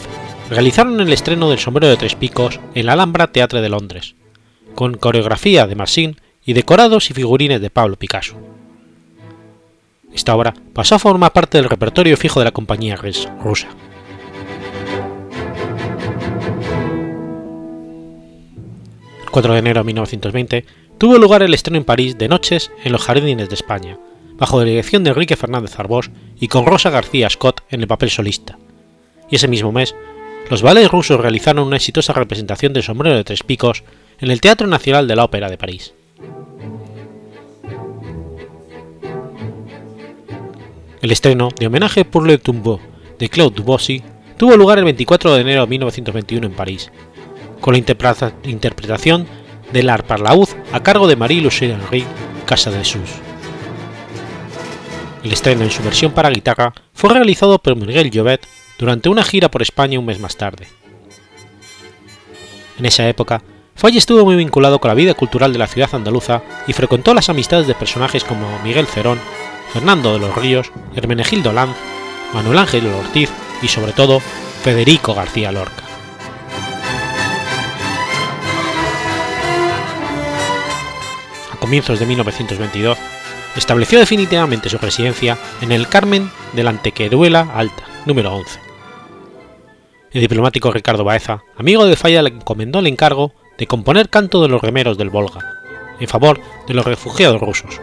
realizaron el estreno del Sombrero de Tres Picos en la Alhambra Teatre de Londres, con coreografía de Marcin y decorados y figurines de Pablo Picasso. Esta obra pasó a formar parte del repertorio fijo de la compañía rusa. El 4 de enero de 1920 tuvo lugar el estreno en París de Noches en los Jardines de España, bajo la dirección de Enrique Fernández Arbós y con Rosa García Scott en el papel solista. Y ese mismo mes, los ballets rusos realizaron una exitosa representación del sombrero de tres picos en el Teatro Nacional de la Ópera de París. El estreno de homenaje pour le tombeau de Claude Debussy tuvo lugar el 24 de enero de 1921 en París, con la interpretación del Arparlaúd a cargo de Marie-Lucien Henry, Casa de Sus. El estreno en su versión para guitarra fue realizado por Miguel Llobet durante una gira por España un mes más tarde. En esa época, Falle estuvo muy vinculado con la vida cultural de la ciudad andaluza y frecuentó las amistades de personajes como Miguel Cerón, Fernando de los Ríos, Hermenegildo Lanz, Manuel Ángel Ortiz y sobre todo Federico García Lorca. A comienzos de 1922, estableció definitivamente su residencia en el Carmen de la Antequeruela Alta, número 11. El diplomático Ricardo Baeza, amigo de Falla, le encomendó el encargo de componer canto de los remeros del Volga, en favor de los refugiados rusos.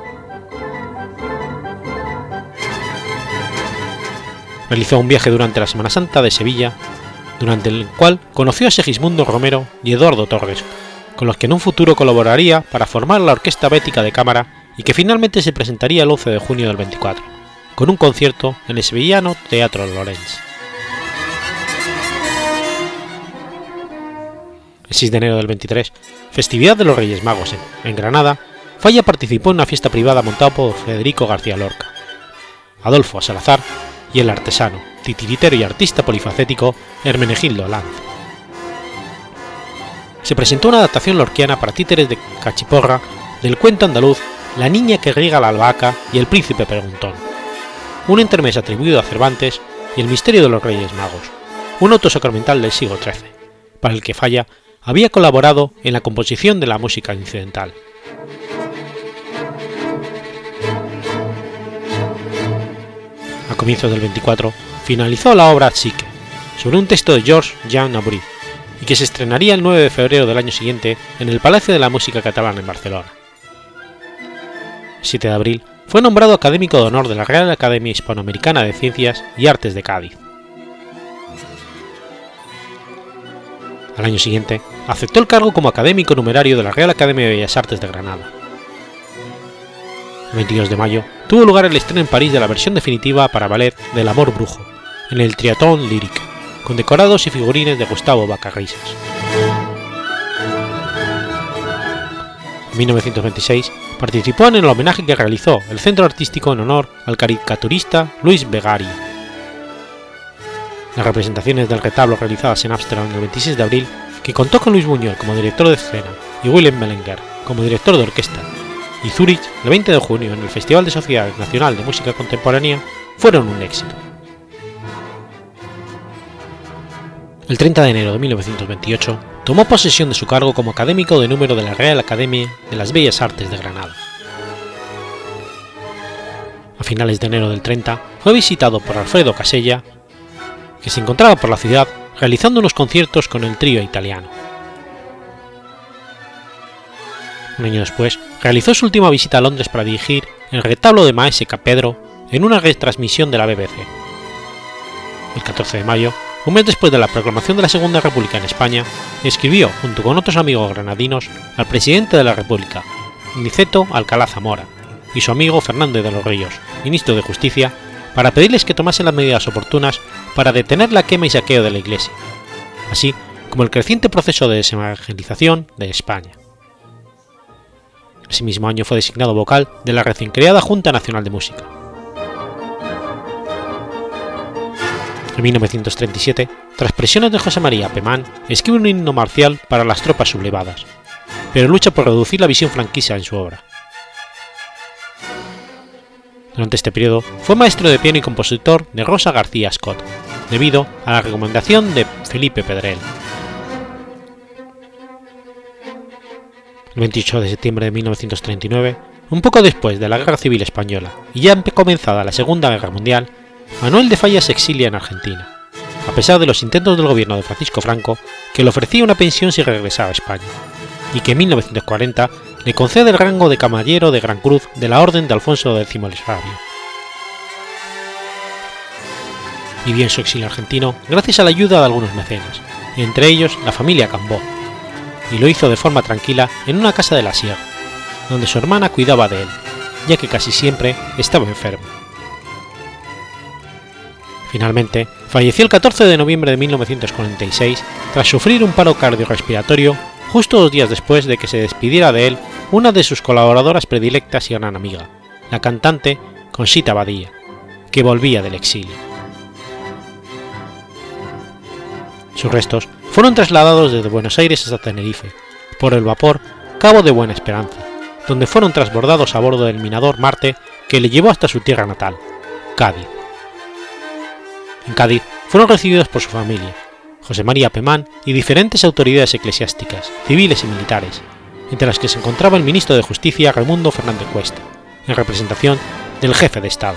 Realizó un viaje durante la Semana Santa de Sevilla, durante el cual conoció a Segismundo Romero y Eduardo Torres, con los que en un futuro colaboraría para formar la Orquesta Bética de Cámara y que finalmente se presentaría el 11 de junio del 24, con un concierto en el sevillano Teatro Lorenz. El 6 de enero del 23, festividad de los Reyes Magos en, Granada, Falla participó en una fiesta privada montada por Federico García Lorca, Adolfo Salazar y el artesano, titiritero y artista polifacético Hermenegildo Lanz. Se presentó una adaptación lorquiana para títeres de cachiporra del cuento andaluz la niña que riega la albahaca y el príncipe preguntón, un intermes atribuido a Cervantes y el misterio de los Reyes Magos, un auto sacramental del siglo XIII, para el que Falla había colaborado en la composición de la música incidental. A comienzos del 24 finalizó la obra Chique, sobre un texto de Georges Jean Aubry, y que se estrenaría el 9 de febrero del año siguiente en el Palacio de la Música Catalana en Barcelona. 7 de abril, fue nombrado académico de honor de la Real Academia Hispanoamericana de Ciencias y Artes de Cádiz. Al año siguiente, aceptó el cargo como académico numerario de la Real Academia de Bellas Artes de Granada. El 22 de mayo tuvo lugar el estreno en París de la versión definitiva para ballet del Amor Brujo, en el Triatón Lyrique, con decorados y figurines de Gustavo Bacarrisas. 1926 participó en el homenaje que realizó el Centro Artístico en honor al caricaturista Luis Begari. Las representaciones del retablo realizadas en Ámsterdam el 26 de abril, que contó con Luis Buñuel como director de escena y Willem Mellenger como director de orquesta, y Zurich el 20 de junio en el Festival de Sociedad Nacional de Música Contemporánea, fueron un éxito. El 30 de enero de 1928 tomó posesión de su cargo como académico de número de la Real Academia de las Bellas Artes de Granada. A finales de enero del 30 fue visitado por Alfredo Casella, que se encontraba por la ciudad realizando unos conciertos con el trío italiano. Un año después, realizó su última visita a Londres para dirigir el retablo de Maese Capedro en una retransmisión de la BBC. El 14 de mayo un mes después de la proclamación de la Segunda República en España, escribió, junto con otros amigos granadinos, al presidente de la República, Niceto Alcalá Zamora, y su amigo Fernando de los Ríos, ministro de Justicia, para pedirles que tomasen las medidas oportunas para detener la quema y saqueo de la iglesia, así como el creciente proceso de desevangelización de España. Ese mismo año fue designado vocal de la recién creada Junta Nacional de Música. En 1937, tras presiones de José María Pemán, escribe un himno marcial para las tropas sublevadas, pero lucha por reducir la visión franquista en su obra. Durante este periodo fue maestro de piano y compositor de Rosa García Scott, debido a la recomendación de Felipe Pedrel. El 28 de septiembre de 1939, un poco después de la Guerra Civil Española y ya comenzada la Segunda Guerra Mundial, Manuel de Falla se exilia en Argentina, a pesar de los intentos del gobierno de Francisco Franco que le ofrecía una pensión si regresaba a España, y que en 1940 le concede el rango de caballero de Gran Cruz de la Orden de Alfonso X el Sabio. Vivió en su exilio argentino gracias a la ayuda de algunos mecenas, entre ellos la familia Cambó, y lo hizo de forma tranquila en una casa de la sierra, donde su hermana cuidaba de él, ya que casi siempre estaba enfermo. Finalmente, falleció el 14 de noviembre de 1946 tras sufrir un paro cardiorrespiratorio justo dos días después de que se despidiera de él una de sus colaboradoras predilectas y gran amiga, la cantante Conchita Badía, que volvía del exilio. Sus restos fueron trasladados desde Buenos Aires hasta Tenerife, por el vapor Cabo de Buena Esperanza, donde fueron transbordados a bordo del minador Marte que le llevó hasta su tierra natal, Cádiz. En Cádiz fueron recibidos por su familia, José María Pemán y diferentes autoridades eclesiásticas, civiles y militares, entre las que se encontraba el ministro de Justicia Raimundo Fernández Cuesta, en representación del jefe de Estado.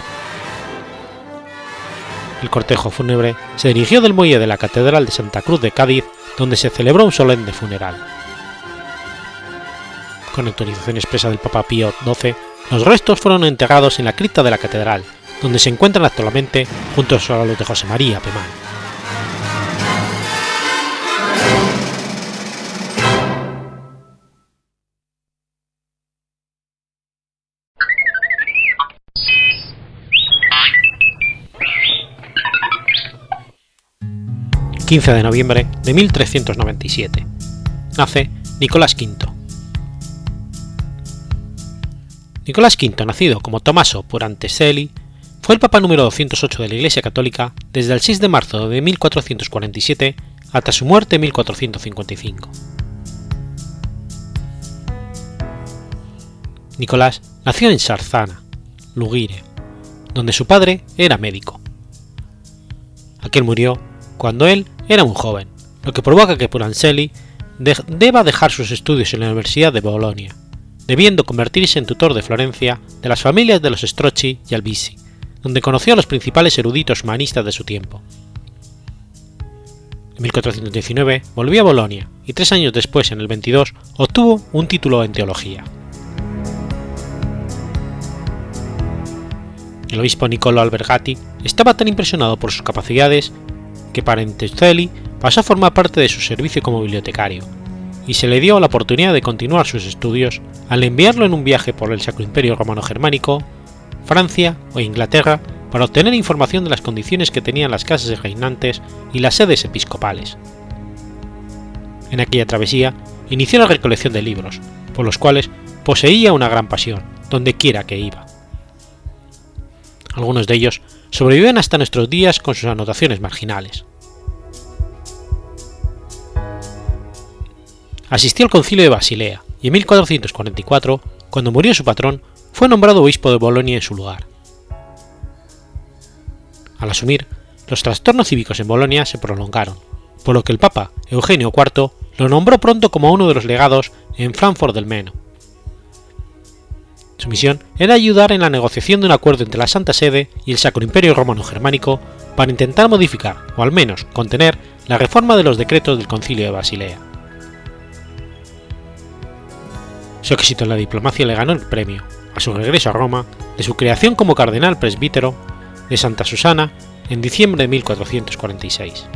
El cortejo fúnebre se dirigió del muelle de la Catedral de Santa Cruz de Cádiz, donde se celebró un solemne funeral. Con autorización expresa del Papa Pío XII, los restos fueron enterrados en la cripta de la catedral, donde se encuentran actualmente junto a los de José María Pemán. 15 de noviembre de 1397. Nace Nicolás V. Nicolás V, nacido como Tommaso Puranteselli, fue el Papa número 208 de la Iglesia Católica desde el 6 de marzo de 1447 hasta su muerte en 1455. Nicolás nació en Sarzana, Lugire, donde su padre era médico. Aquel murió cuando él era un joven, lo que provoca que Purancelli deba dejar sus estudios en la Universidad de Bolonia, debiendo convertirse en tutor de Florencia de las familias de los Strozzi y Albisi, donde conoció a los principales eruditos humanistas de su tiempo. En 1419 volvió a Bolonia y tres años después, en el 22, obtuvo un título en teología. El obispo Niccolo Albergati estaba tan impresionado por sus capacidades que Parentezelli pasó a formar parte de su servicio como bibliotecario, y se le dio la oportunidad de continuar sus estudios al enviarlo en un viaje por el Sacro Imperio Romano Germánico, Francia o Inglaterra para obtener información de las condiciones que tenían las casas reinantes y las sedes episcopales. En aquella travesía inició la recolección de libros, por los cuales poseía una gran pasión, donde quiera que iba. Algunos de ellos sobreviven hasta nuestros días con sus anotaciones marginales. Asistió al concilio de Basilea y en 1444, cuando murió su patrón, fue nombrado obispo de Bolonia en su lugar. Al asumir, los trastornos cívicos en Bolonia se prolongaron, por lo que el Papa Eugenio IV lo nombró pronto como uno de los legados en Frankfurt del Meno, su misión era ayudar en la negociación de un acuerdo entre la Santa Sede y el Sacro Imperio Romano Germánico para intentar modificar, o al menos contener, la reforma de los decretos del Concilio de Basilea. Su éxito en la diplomacia le ganó el premio, a su regreso a Roma, de su creación como cardenal presbítero de Santa Susana en diciembre de 1446.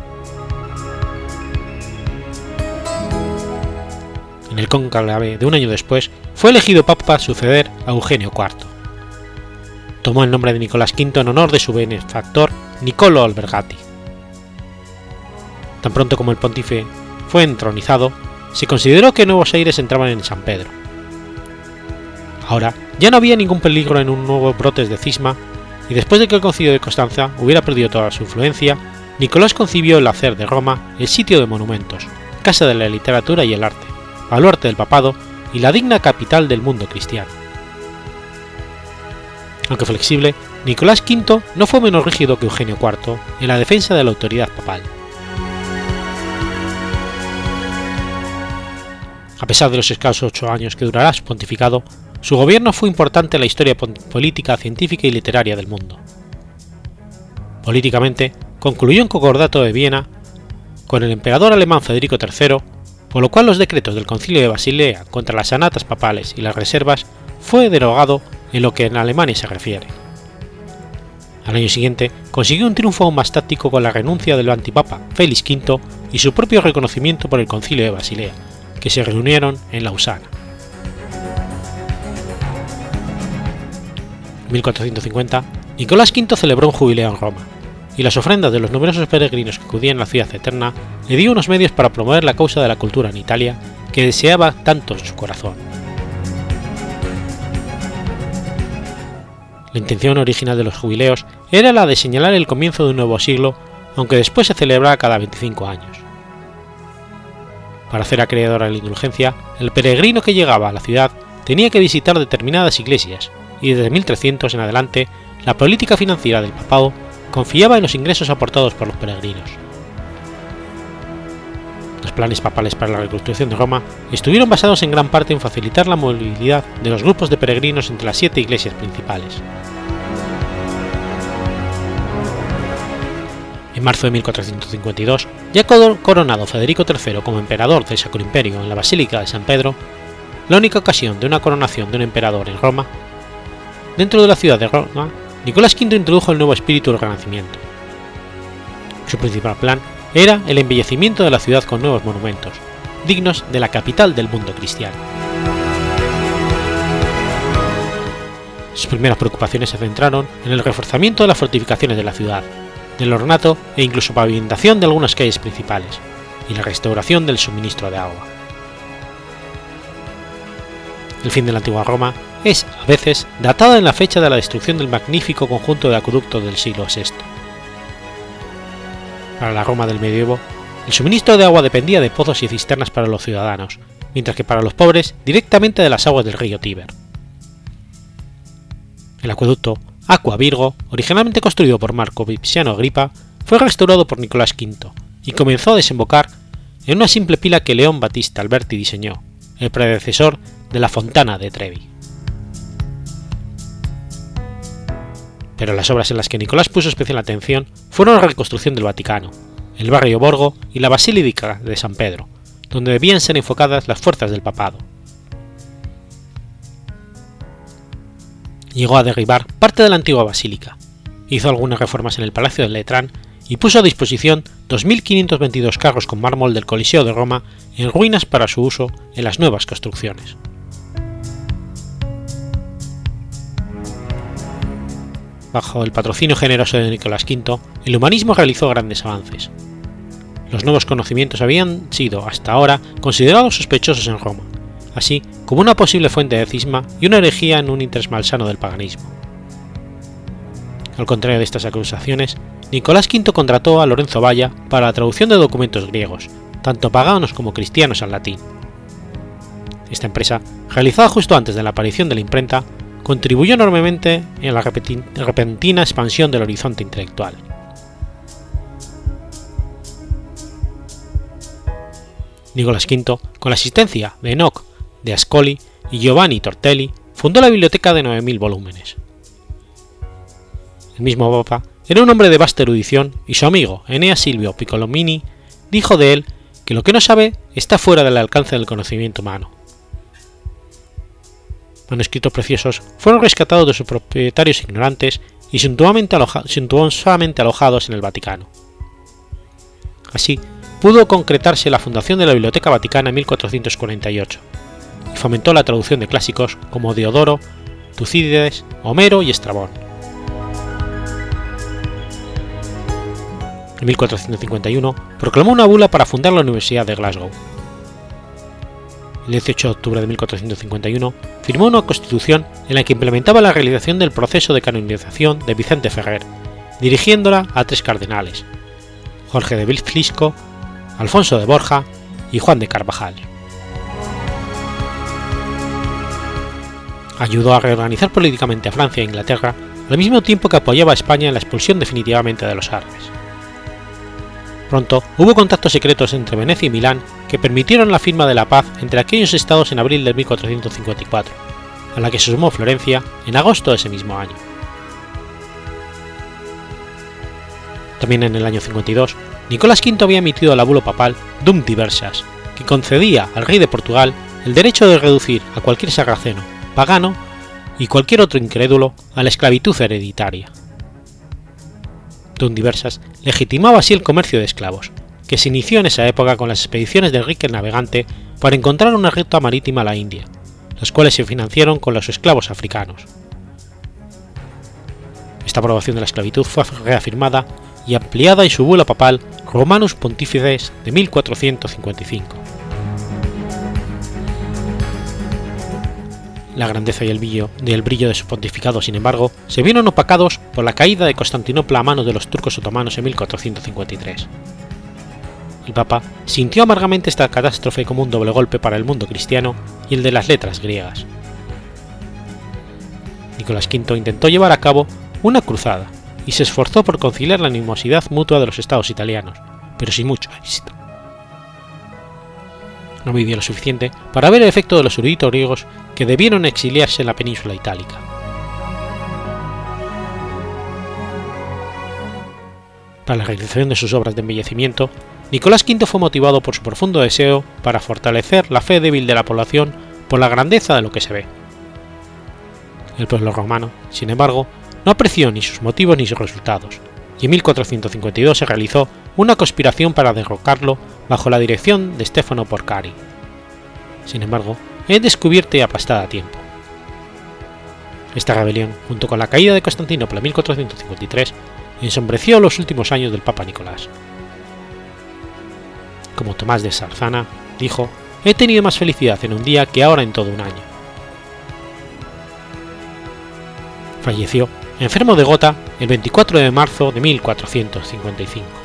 En el conclave de un año después fue elegido papa para suceder a Eugenio IV. Tomó el nombre de Nicolás V en honor de su benefactor Niccolo Albergati. Tan pronto como el pontífice fue entronizado, se consideró que Nuevos Aires entraban en San Pedro. Ahora ya no había ningún peligro en un nuevo brotes de cisma, y después de que el concilio de Constanza hubiera perdido toda su influencia, Nicolás concibió el hacer de Roma el sitio de monumentos, casa de la literatura y el arte, baluarte del papado y la digna capital del mundo cristiano. Aunque flexible, Nicolás V no fue menos rígido que Eugenio IV en la defensa de la autoridad papal. A pesar de los escasos ocho años que durará su pontificado, su gobierno fue importante en la historia política, científica y literaria del mundo. Políticamente, concluyó un concordato de Viena con el emperador alemán Federico III, por lo cual los decretos del Concilio de Basilea contra las anatas papales y las reservas fue derogado en lo que en Alemania se refiere. Al año siguiente consiguió un triunfo aún más táctico con la renuncia del antipapa Félix V y su propio reconocimiento por el Concilio de Basilea, que se reunieron en Lausana. 1450, Nicolás V celebró un jubileo en Roma, y las ofrendas de los numerosos peregrinos que acudían a la ciudad eterna le dio unos medios para promover la causa de la cultura en Italia que deseaba tanto en su corazón. La intención original de los jubileos era la de señalar el comienzo de un nuevo siglo, aunque después se celebrara cada 25 años. Para hacer acreedora la indulgencia, el peregrino que llegaba a la ciudad tenía que visitar determinadas iglesias, y desde 1300 en adelante la política financiera del papado confiaba en los ingresos aportados por los peregrinos. Los planes papales para la reconstrucción de Roma estuvieron basados en gran parte en facilitar la movilidad de los grupos de peregrinos entre las siete iglesias principales. En marzo de 1452, ya coronado Federico III como emperador del Sacro Imperio en la Basílica de San Pedro, la única ocasión de una coronación de un emperador en Roma, dentro de la ciudad de Roma, Nicolás V introdujo el nuevo espíritu del Renacimiento. Su principal plan era el embellecimiento de la ciudad con nuevos monumentos, dignos de la capital del mundo cristiano. Sus primeras preocupaciones se centraron en el reforzamiento de las fortificaciones de la ciudad, del ornato e incluso pavimentación de algunas calles principales, y la restauración del suministro de agua. El fin de la antigua Roma es, a veces, datado en la fecha de la destrucción del magnífico conjunto de acueductos del siglo VI. Para la Roma del medievo, el suministro de agua dependía de pozos y cisternas para los ciudadanos, mientras que para los pobres directamente de las aguas del río Tíber. El acueducto Aqua Virgo, originalmente construido por Marco Vipsiano Agripa, fue restaurado por Nicolás V y comenzó a desembocar en una simple pila que León Battista Alberti diseñó, el predecesor de la Fontana de Trevi. Pero las obras en las que Nicolás puso especial atención fueron la reconstrucción del Vaticano, el barrio Borgo y la Basílica de San Pedro, donde debían ser enfocadas las fuerzas del papado. llegó a derribar parte de la antigua basílica, hizo algunas reformas en el Palacio de Letrán y puso a disposición 2.522 carros con mármol del Coliseo de Roma en ruinas para su uso en las nuevas construcciones. Bajo el patrocinio generoso de Nicolás V, el humanismo realizó grandes avances. Los nuevos conocimientos habían sido hasta ahora considerados sospechosos en Roma, así como una posible fuente de cisma y una herejía en un interés malsano del paganismo. Al contrario de estas acusaciones, Nicolás V contrató a Lorenzo Valla para la traducción de documentos griegos, tanto paganos como cristianos al latín. Esta empresa, realizada justo antes de la aparición de la imprenta, contribuyó enormemente en la repentina expansión del horizonte intelectual. Nicolás V, con la asistencia de Enoch de Ascoli y Giovanni Tortelli, fundó la biblioteca de 9.000 volúmenes. El mismo Papa era un hombre de vasta erudición y su amigo Enea Silvio Piccolomini dijo de él que lo que no sabe está fuera del alcance del conocimiento humano. Manuscritos preciosos fueron rescatados de sus propietarios ignorantes y suntuosamente, alojados en el Vaticano. Así, pudo concretarse la fundación de la Biblioteca Vaticana en 1448, y fomentó la traducción de clásicos como Diodoro, Tucídides, Homero y Estrabón. en 1451, proclamó una bula para fundar la Universidad de Glasgow. El 18 de octubre de 1451 firmó una constitución en la que implementaba la realización del proceso de canonización de Vicente Ferrer, dirigiéndola a tres cardenales, Jorge de Vilflisco, Alfonso de Borja y Juan de Carvajal. Ayudó a reorganizar políticamente a Francia e Inglaterra al mismo tiempo que apoyaba a España en la expulsión definitivamente de los árabes. Pronto hubo contactos secretos entre Venecia y Milán que permitieron la firma de la paz entre aquellos estados en abril de 1454, a la que se sumó Florencia en agosto de ese mismo año. También en el año 52, Nicolás V había emitido la bula papal Dum Diversas, que concedía al rey de Portugal el derecho de reducir a cualquier sarraceno, pagano y cualquier otro incrédulo a la esclavitud hereditaria. Diversas legitimaba así el comercio de esclavos, que se inició en esa época con las expediciones del Rique navegante para encontrar una ruta marítima a la India, las cuales se financiaron con los esclavos africanos. Esta aprobación de la esclavitud fue reafirmada y ampliada en su bula papal Romanus Pontifices de 1455. La grandeza y el brillo, el brillo de su pontificado, sin embargo, se vieron opacados por la caída de Constantinopla a manos de los turcos otomanos en 1453. El Papa sintió amargamente esta catástrofe como un doble golpe para el mundo cristiano y el de las letras griegas. Nicolás V intentó llevar a cabo una cruzada y se esforzó por conciliar la animosidad mutua de los estados italianos, pero sin mucho éxito. No vivió lo suficiente para ver el efecto de los eruditos griegos que debieron exiliarse en la península itálica. Para la realización de sus obras de embellecimiento, Nicolás V fue motivado por su profundo deseo para fortalecer la fe débil de la población por la grandeza de lo que se ve. El pueblo romano, sin embargo, no apreció ni sus motivos ni sus resultados, y en 1452 se realizó una conspiración para derrocarlo bajo la dirección de Stefano Porcari. Sin embargo, es descubierta y aplastada a tiempo. Esta rebelión, junto con la caída de Constantinopla en 1453, ensombreció los últimos años del Papa Nicolás. Como Tomás de Sarzana dijo, he tenido más felicidad en un día que ahora en todo un año. Falleció enfermo de gota el 24 de marzo de 1455.